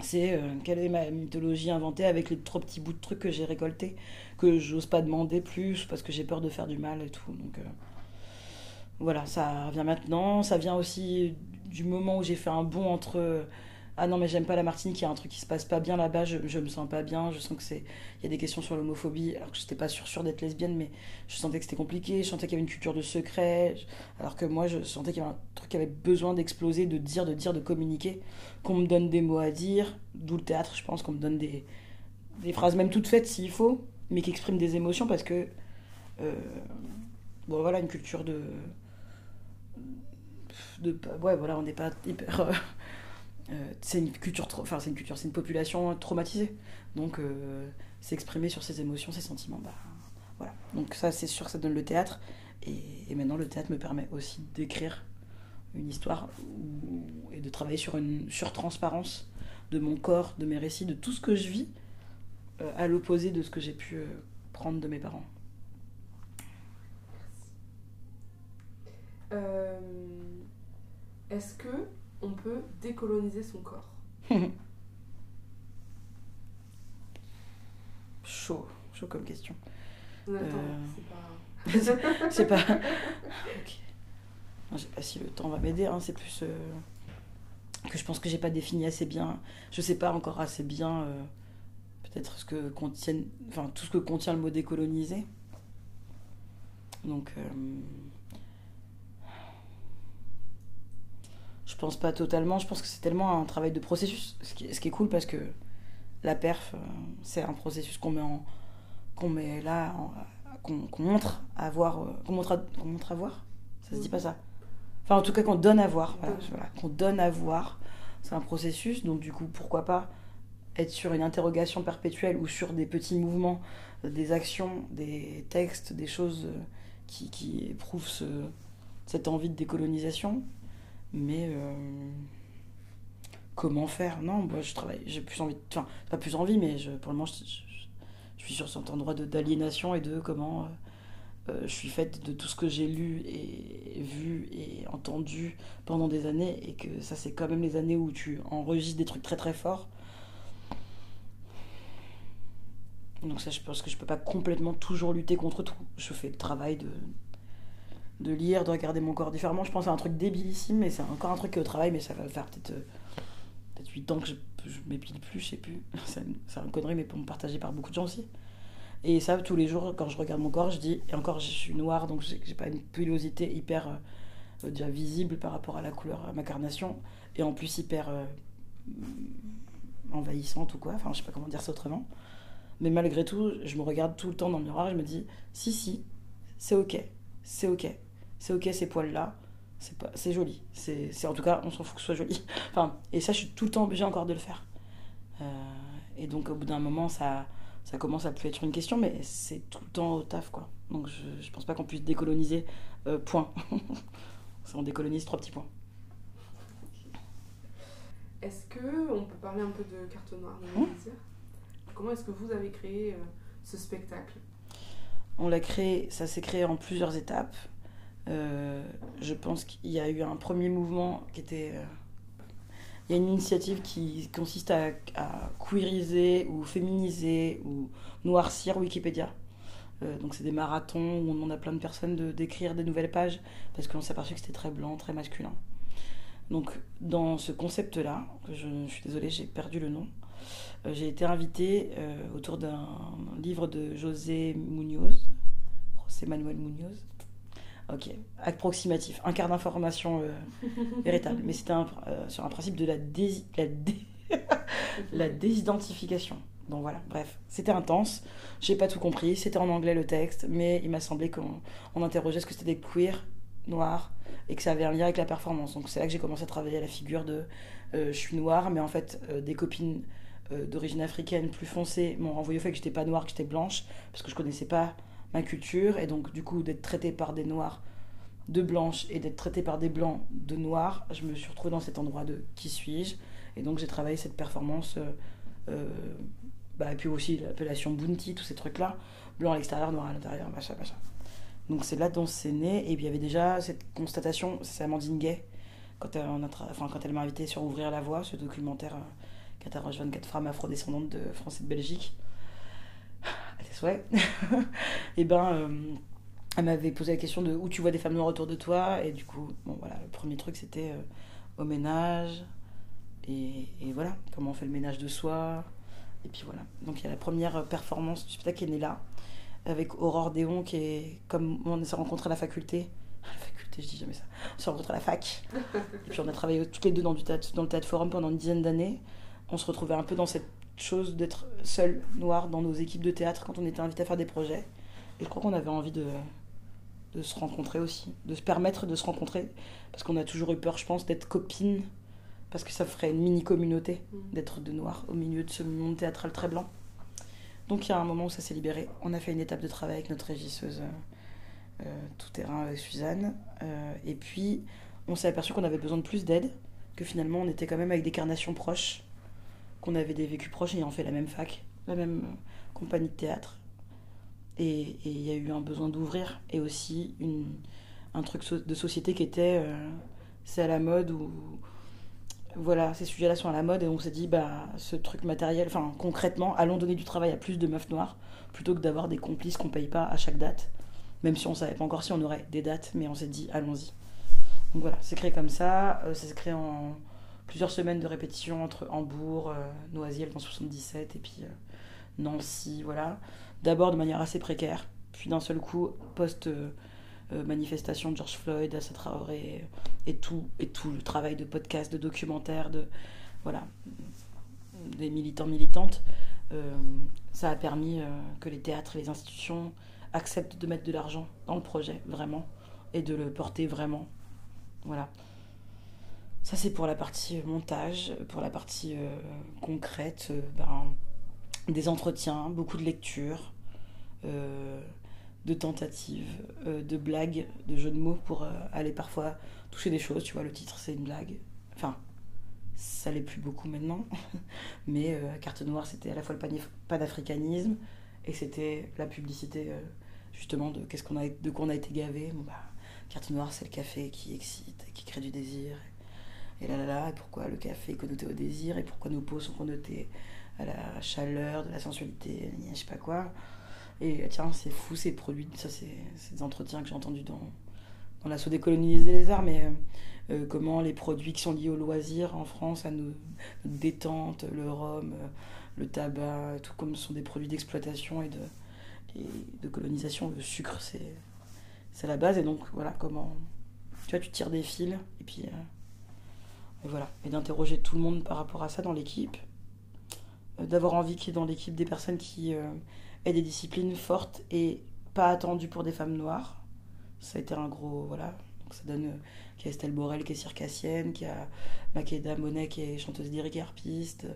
C'est euh, quelle est ma mythologie inventée avec les trop petits bouts de trucs que j'ai récoltés, que j'ose pas demander plus parce que j'ai peur de faire du mal et tout. Donc voilà, ça vient maintenant. Ça vient aussi du moment où j'ai fait un bond entre ah non mais j'aime pas la Martinique, il y a un truc qui se passe pas bien là-bas, je, me sens pas bien, je sens que c'est il y a des questions sur l'homophobie alors que j'étais pas sûre d'être lesbienne mais je sentais que c'était compliqué, je sentais qu'il y avait une culture de secret alors que moi je sentais qu'il y avait un truc qui avait besoin d'exploser, de dire, de dire, de communiquer, qu'on me donne des mots à dire, d'où le théâtre, je pense qu'on me donne des des phrases même toutes faites s'il faut, mais qui expriment des émotions parce que euh, bon voilà une culture de de ouais voilà on n'est pas hyper euh, euh, c'est une culture, enfin c'est une culture, c'est une population traumatisée. Donc euh, s'exprimer sur ses émotions, ses sentiments, bah voilà. Donc ça c'est sûr, ça donne le théâtre. Et, maintenant le théâtre me permet aussi d'écrire une histoire et de travailler sur une surtransparence de mon corps, de mes récits, de tout ce que je vis, euh, à l'opposé de ce que j'ai pu prendre de mes parents. Est-ce que on peut décoloniser son corps Chaud, chaud comme question. Nathan, Euh. c'est pas. C'est pas. Ok. Je sais pas si le temps va m'aider, hein, c'est plus. euh, que je pense que j'ai pas défini assez bien. Je sais pas encore assez bien. euh, Peut-être ce que contiennent. Enfin, tout ce que contient le mot décolonisé. Donc. Je pense pas totalement. Je pense que c'est tellement un travail de processus. Ce qui, ce qui est cool parce que la perf, euh, c'est un processus qu'on met en. qu'on met là. qu'on montre à voir. euh, qu'on montre, à- montre à voir Ça se dit pas ça Enfin, en tout cas, qu'on donne à voir. Voilà, Donne. voilà, qu'on donne à voir. C'est un processus. Donc, du coup, pourquoi pas être sur une interrogation perpétuelle ou sur des petits mouvements, des actions, des textes, des choses euh, qui, qui éprouvent ce- cette envie de décolonisation. Mais euh, comment faire? Non, moi je travaille, j'ai plus envie, enfin, pas plus envie, mais je, pour le moment, je, je- suis sur cet endroit d'aliénation et de comment euh, euh, je suis faite de tout ce que j'ai lu et vu et entendu pendant des années et que ça c'est quand même les années où tu enregistres des trucs très très forts. Donc ça je pense que je peux pas complètement toujours lutter contre tout. Je fais le travail de, de lire, de regarder mon corps différemment. Je pense à un truc débilissime, mais c'est encore un truc qui est au travail, mais ça va faire peut-être euh, peut 8 ans que je, je m'épile plus, je sais plus. C'est une, connerie, mais pour me partager par beaucoup de gens aussi. Et ça, tous les jours, quand je regarde mon corps, je dis, et encore, je suis noire, donc j'ai pas une pilosité hyper euh, visible par rapport à la couleur, à ma carnation, et en plus hyper euh, envahissante ou quoi, enfin, je sais pas comment dire ça autrement. Mais malgré tout, je me regarde tout le temps dans le miroir et je me dis, si, si, c'est ok, c'est ok, c'est ok ces poils-là, c'est pas- c'est joli. C'est c'est- en tout cas, on s'en fout que ce soit joli. Enfin, et ça, je suis tout le temps obligée encore de le faire. Euh, et donc, au bout d'un moment, ça, ça commence à plus être une question, mais c'est tout le temps au taf, quoi. Donc, je, je pense pas qu'on puisse décoloniser, euh, point. on décolonise trois petits points. Est-ce que on peut parler un peu de carte noire plaisir Comment est-ce que vous avez créé euh, ce spectacle? On l'a créé, ça s'est créé en plusieurs étapes. Euh, je pense qu'il y a eu un premier mouvement qui était. euh, il y a une initiative qui consiste à, queeriser ou féminiser ou noircir Wikipédia. Euh, donc c'est des marathons où on demande à plein de personnes de- d'écrire des nouvelles pages parce qu'on s'est aperçu que c'était très blanc, très masculin. Donc dans ce concept-là, je, je suis désolée, j'ai perdu le nom, j'ai été invitée autour d'un livre de José Munoz, José Manuel Munoz. Ok, approximatif, un quart d'information euh, véritable, mais c'était euh, sur un principe de la, dési- la, dé- la désidentification. Donc voilà, bref, c'était intense. J'ai pas tout compris, c'était en anglais le texte, mais il m'a semblé qu'on on interrogeait ce que c'était des queers noirs et que ça avait un lien avec la performance. Donc c'est là que j'ai commencé à travailler à la figure de euh, je suis noire, mais en fait des copines d'origine africaine plus foncée m'ont renvoyé au fait que j'étais pas noire, que j'étais blanche, parce que je connaissais pas ma culture, et donc du coup d'être traitée par des noirs de blanches et d'être traitée par des blancs de noirs, je me suis retrouvée dans cet endroit de qui suis-je, et donc j'ai travaillé cette performance, euh, euh, bah, et puis aussi l'appellation Bounty, tous ces trucs-là, blanc à l'extérieur, noir à l'intérieur, machin, machin. Donc c'est là dont c'est né, et puis il y avait déjà cette constatation, c'est Amandine Gay, quand elle, m'a invité sur Ouvrir la Voie, ce documentaire euh, qui interroge 24 femmes afrodescendantes de France et de Belgique, à tes souhaits, et ben euh, elle m'avait posé la question de où tu vois des femmes noires autour de toi, et du coup, bon voilà, le premier truc c'était euh, au ménage, et, et voilà, comment on fait le ménage de soi, et puis voilà. Donc il y a la première performance du spectacle qui est née là, avec Aurore Déon, qui est comme on s'est rencontrés à la faculté. La faculté, je dis jamais ça. On s'est rencontrés à la fac. Et puis on a travaillé toutes les deux dans, du théâtre, dans le théâtre forum pendant une dizaine d'années. On se retrouvait un peu dans cette chose d'être seul, noir, dans nos équipes de théâtre quand on était invité à faire des projets. Et je crois qu'on avait envie de, de se rencontrer aussi, de se permettre de se rencontrer. Parce qu'on a toujours eu peur, je pense, d'être copines. Parce que ça ferait une mini-communauté Mm. d'être de noirs au milieu de ce monde théâtral très blanc. Donc il y a un moment où ça s'est libéré. On a fait une étape de travail avec notre régisseuse euh, euh, tout terrain avec Suzanne. Euh, et puis on s'est aperçu qu'on avait besoin de plus d'aide, que finalement on était quand même avec des carnations proches, qu'on avait des vécus proches ayant fait la même fac, la même compagnie de théâtre. Et il y a eu un besoin d'ouvrir et aussi une, un truc de société qui était euh, c'est à la mode ou voilà, ces sujets-là sont à la mode et on s'est dit, bah, ce truc matériel, enfin concrètement, allons donner du travail à plus de meufs noires plutôt que d'avoir des complices qu'on paye pas à chaque date, même si on savait pas encore si on aurait des dates, mais on s'est dit, allons-y. Donc voilà, c'est créé comme ça, euh, créé en plusieurs semaines de répétition entre Hambourg, euh, Noisiel dans 77 et puis euh, Nancy, voilà. D'abord de manière assez précaire, puis d'un seul coup, post manifestation de George Floyd, Assa Traoré et tout, et tout le travail de podcast, de documentaire, de voilà, des militants militantes, ça a permis que les théâtres, les institutions acceptent de mettre de l'argent dans le projet vraiment et de le porter vraiment, voilà. Ça, c'est pour la partie montage. Pour la partie euh, concrète, euh, ben, des entretiens, beaucoup de lectures, euh, de tentatives, de blagues, de jeux de mots pour aller parfois toucher des choses. Tu vois, le titre, c'est une blague. Enfin, ça l'est plus beaucoup maintenant. Mais Carte Noire, c'était à la fois le panafricanisme et c'était la publicité, justement, de, qu'on a, quoi on a été gavé. Bah, Carte Noire, c'est le café qui excite, qui crée du désir et là là là, pourquoi le café est connoté au désir, et pourquoi nos peaux sont connotées à la chaleur, de la sensualité, je sais pas quoi. Et tiens, c'est fou ces produits, ça c'est des entretiens que j'ai entendus dans, dans l'assaut décoloniser les arts, mais euh, euh, comment les produits qui sont liés au loisir en France, à nos, notre détente, le rhum, euh, le tabac, tout comme ce sont des produits d'exploitation et de, et de colonisation, le sucre c'est la base, et donc voilà comment tu vois, tu tires des fils, et puis et voilà. Et d'interroger tout le monde par rapport à ça dans l'équipe. Euh, d'avoir envie qu'il y ait dans l'équipe des personnes qui euh, aient des disciplines fortes et pas attendues pour des femmes noires. Ça a été un gros. Voilà. Donc ça donne. Euh, qu'il y a Estelle Borel qui est circassienne, qu'il y a Makeda Monet qui est chanteuse lyrique harpiste,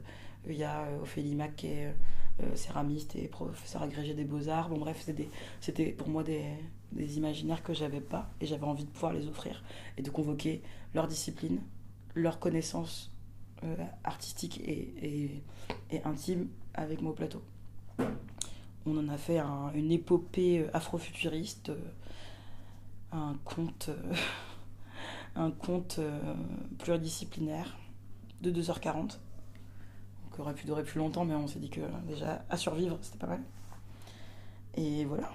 il y a Ophélie Mac qui est céramiste et professeur agrégé des beaux-arts. Bon, bref, c'était pour moi des, des imaginaires que j'avais pas et j'avais envie de pouvoir les offrir et de convoquer leur discipline leur connaissance euh, artistique et, et, intime avec mon plateau. On en a fait une épopée euh, afrofuturiste, euh, un conte, un conte pluridisciplinaire de 2h40. qui aurait pu durer plus longtemps, mais on s'est dit que déjà à survivre, c'était pas mal. Et voilà.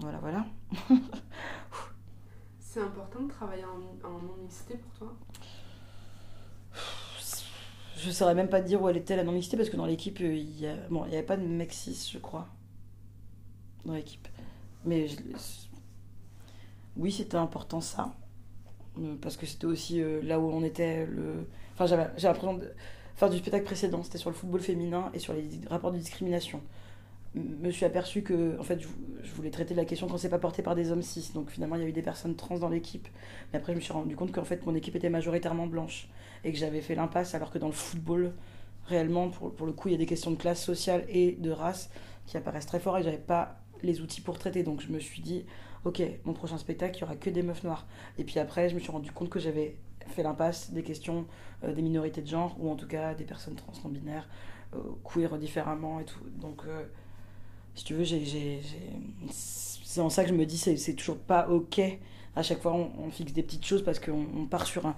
Voilà, voilà. C'est important de travailler en, en non-mixité pour toi? Je saurais même pas dire où elle était la non-mixité parce que dans l'équipe, euh, il y bon, n'y avait pas de mec je crois. Dans l'équipe. Mais oui, c'était important ça. Euh, parce que c'était aussi euh, là où on était. Le... Enfin, j'avais l'impression de faire du spectacle précédent. C'était sur le football féminin et sur les rapports de discrimination me suis aperçu que en fait je, voulais traiter la question quand c'est pas porté par des hommes cis. Donc finalement il y a eu des personnes trans dans l'équipe. Mais après je me suis rendu compte qu'en fait mon équipe était majoritairement blanche et que j'avais fait l'impasse alors que dans le football réellement pour, pour, le coup il y a des questions de classe sociale et de race qui apparaissent très fort et j'avais pas les outils pour traiter. Donc je me suis dit ok mon prochain spectacle il y aura que des meufs noires. Et puis après je me suis rendu compte que j'avais fait l'impasse des questions euh, des minorités de genre ou en tout cas des personnes trans non binaires euh, queer différemment et tout. Donc euh, si tu veux, c'est en ça que je me dis, c'est toujours pas ok. À chaque fois, on, fixe des petites choses parce qu'on part sur un.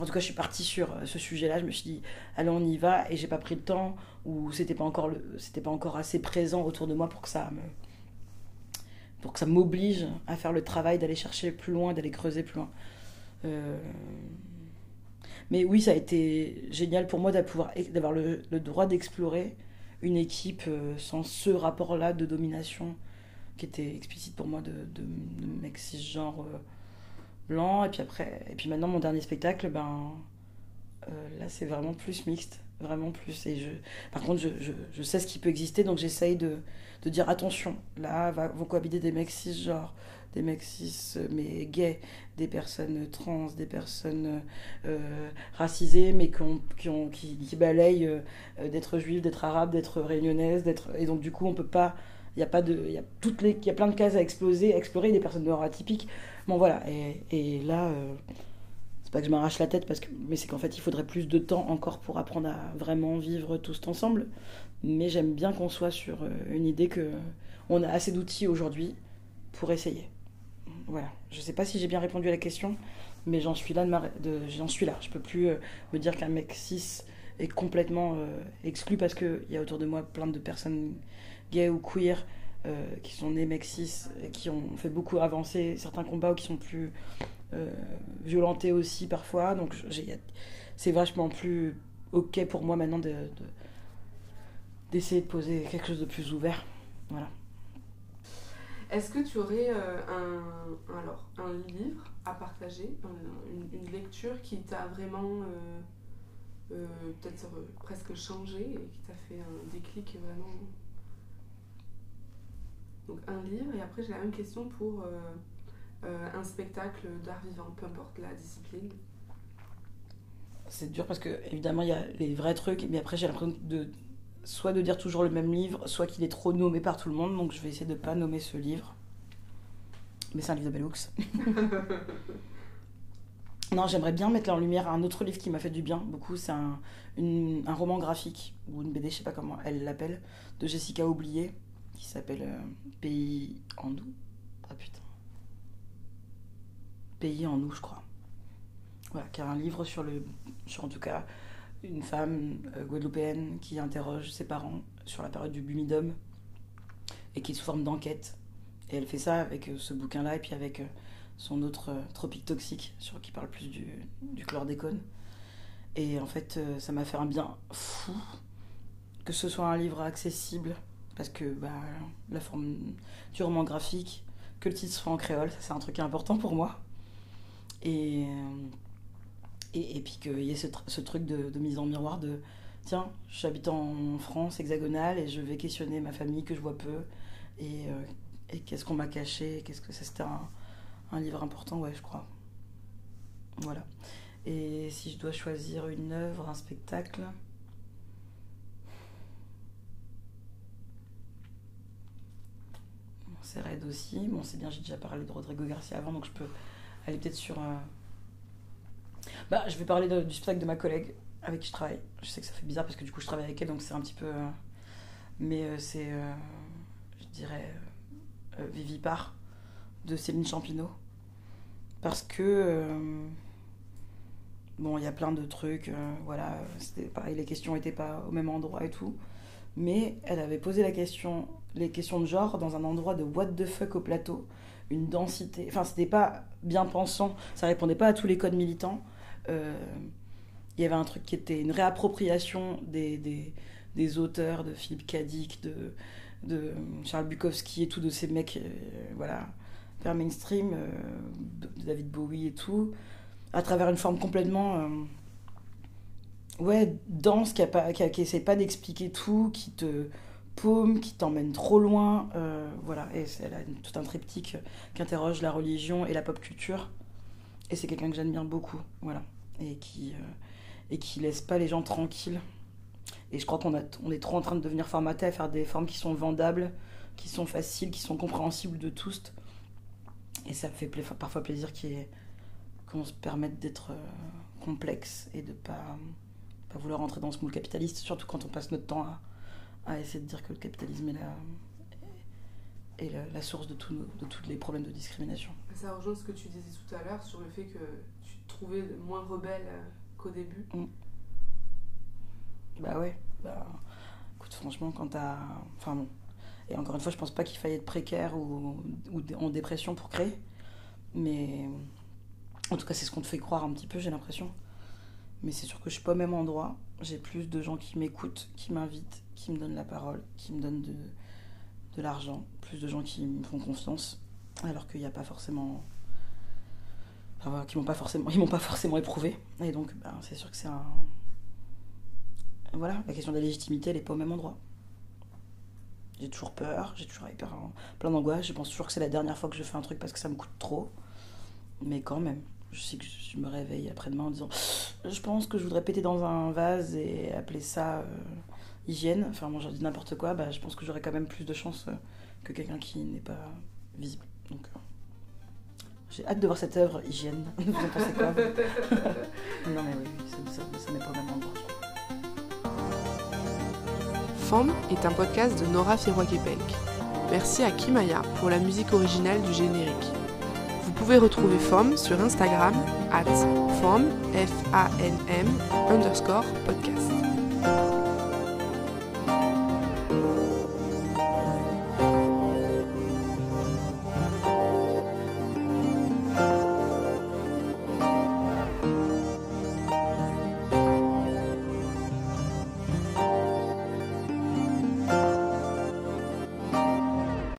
En tout cas, je suis partie sur ce sujet-là. Je me suis dit, allez, on y va. Et j'ai pas pris le temps ou c'était pas encore c'était pas encore assez présent autour de moi pour que ça me, pour que ça m'oblige à faire le travail d'aller chercher plus loin, d'aller creuser plus loin. Euh, mais oui, ça a été génial pour moi d'avoir le, le droit d'explorer une équipe euh, sans ce rapport-là de domination qui était explicite pour moi de, de, de mec euh, blanc. Et puis après, et puis maintenant mon dernier spectacle, ben euh, là c'est vraiment plus mixte, vraiment plus. Et je, par contre, je, je, je sais ce qui peut exister, donc j'essaye de, de, dire attention. Là va, vont cohabiter des mecs cisgenres, des mecs cis mais gays, des personnes trans, des personnes euh, racisées mais qui, balayent euh, d'être juives, d'être arabes, d'être réunionnaises, d'être et donc du coup on peut pas il y a pas de il y a toutes les il y a plein de cases à exploser, explorer des personnes noires atypiques. Bon voilà et, là euh, c'est pas que je m'arrache la tête parce que mais c'est qu'en fait il faudrait plus de temps encore pour apprendre à vraiment vivre tous ensemble. Mais j'aime bien qu'on soit sur une idée que on a assez d'outils aujourd'hui pour essayer. Voilà. Je sais pas si j'ai bien répondu à la question, mais j'en suis là. De ma- j'en suis là. Je peux plus euh, me dire qu'un mec cis est complètement euh, exclu parce qu'il y a autour de moi plein de personnes gays ou queer euh, qui sont nés mecs cis et qui ont fait beaucoup avancer certains combats ou qui sont plus violentés aussi parfois. Donc c'est vachement plus ok pour moi maintenant de, de- d'essayer de poser quelque chose de plus ouvert. Voilà. Est-ce que tu aurais euh, un, livre à partager, un- une, lecture qui t'a vraiment euh, euh, peut-être presque changé et qui t'a fait un déclic vraiment? Donc un livre et après j'ai la même question pour un spectacle d'art vivant, peu importe la discipline. C'est dur parce que évidemment il y a les vrais trucs, mais après j'ai l'impression de soit de dire toujours le même livre, soit qu'il est trop nommé par tout le monde, donc je vais essayer de pas nommer ce livre. Mais c'est un livre de Bellux. non, j'aimerais bien mettre en lumière un autre livre qui m'a fait du bien beaucoup. C'est un roman graphique ou une BD, je sais pas comment elle l'appelle, de Jessica Oublié, qui s'appelle euh, Pays en nous. Ah putain. Pays en nous, je crois. Voilà, qui a un livre sur le, sur en tout cas une femme euh, guadeloupéenne qui interroge ses parents sur la période du Bumidum et qui est sous forme d'enquête. Et elle fait ça avec euh, ce bouquin-là et puis avec euh, son autre Tropique Toxique, sur qui parle plus du, du chlordécone. Et en fait, ça m'a fait un bien fou que ce soit un livre accessible parce que bah, la forme du roman graphique, que le titre soit en créole, ça c'est un truc important pour moi. Et, et, puis qu'il y ait ce, tr- ce truc de, mise en miroir de tiens, j'habite en France hexagonale et je vais questionner ma famille que je vois peu. Et, euh, qu'est-ce qu'on m'a caché Qu'est-ce que C'était un, livre important, ouais, je crois. Voilà. Et si je dois choisir une œuvre, un spectacle. C'est Red aussi. Bon, c'est bien, j'ai déjà parlé de Rodrigo Garcia avant, donc je peux aller peut-être sur. euh, Bah, je vais parler du spectacle de ma collègue avec qui je travaille. Je sais que ça fait bizarre parce que du coup je travaille avec elle, donc c'est un petit peu. euh, Mais euh, c'est, euh, je dirais, Vivipare de Céline Champineau. Parce que. Bon, il y a plein de trucs, voilà, c'était pareil, les questions n'étaient pas au même endroit et tout. Mais elle avait posé la question, les questions de genre dans un endroit de what the fuck au plateau, une densité. Enfin, c'était pas bien pensant, ça répondait pas à tous les codes militants. Euh, Il y avait un truc qui était une réappropriation des, des, des auteurs de Philippe Cadic, de, de Charles Bukowski et tout, de ces mecs, euh, voilà, vers mainstream, euh, de David Bowie et tout, à travers une forme complètement. ouais, dense, qui, a pas, qui, essaie pas d'expliquer tout, qui te paume, qui t'emmène trop loin. voilà, et elle a tout un triptyque qui interroge la religion et la pop culture. Et c'est quelqu'un que j'admire beaucoup, voilà. Et qui, euh, et qui laisse pas les gens tranquilles. Et je crois qu'on est trop en train de devenir formaté à faire des formes qui sont vendables, qui sont faciles, qui sont compréhensibles de tous. Et ça me fait parfois plaisir qu'on se permette d'être euh, complexe et de pas, pas vouloir entrer dans ce moule capitaliste, surtout quand on passe notre temps à, à essayer de dire que le capitalisme est la, est la, source de, nos- de tous les problèmes de discrimination. Ça rejoint ce que tu disais tout à l'heure sur le fait que trouvais moins rebelle euh, qu'au début. Bah ouais, bah écoute, franchement, quand t'as. Enfin bon. Et encore une fois, je pense pas qu'il faille être précaire ou, ou en dépression pour créer. Mais en tout cas, c'est ce qu'on te fait croire un petit peu, j'ai l'impression. Mais c'est sûr que je suis pas au même endroit. J'ai plus de gens qui m'écoutent, qui m'invitent, qui me donnent la parole, qui me donnent de, de l'argent. Plus de gens qui me font confiance. Alors qu'il n'y a pas forcément. Enfin, qui m'ont pas forcément, ils m'ont pas forcément éprouvé. Et donc, ben, c'est sûr que c'est un. Voilà, la question de la légitimité, elle n'est pas au même endroit. J'ai toujours peur, j'ai toujours hyper, plein d'angoisse. Je pense toujours que c'est la dernière fois que je fais un truc parce que ça me coûte trop. Mais quand même, je sais que je me réveille après-demain en disant Je pense que je voudrais péter dans un vase et appeler ça euh, hygiène. Enfin, moi, je dis n'importe quoi. Bah, je pense que j'aurais quand même plus de chance euh, que quelqu'un qui n'est pas visible. Donc, euh, j'ai hâte de voir cette œuvre hygiène. Vous en pensez quoi vous Non, mais oui, ça, ça, ça n'est pas même endroit. Femme est un podcast de Nora Ferroy-Québec. Merci à Kimaya pour la musique originale du générique. pouvez retrouver FOM sur Instagram at FOM, F-A-N-M, underscore podcast.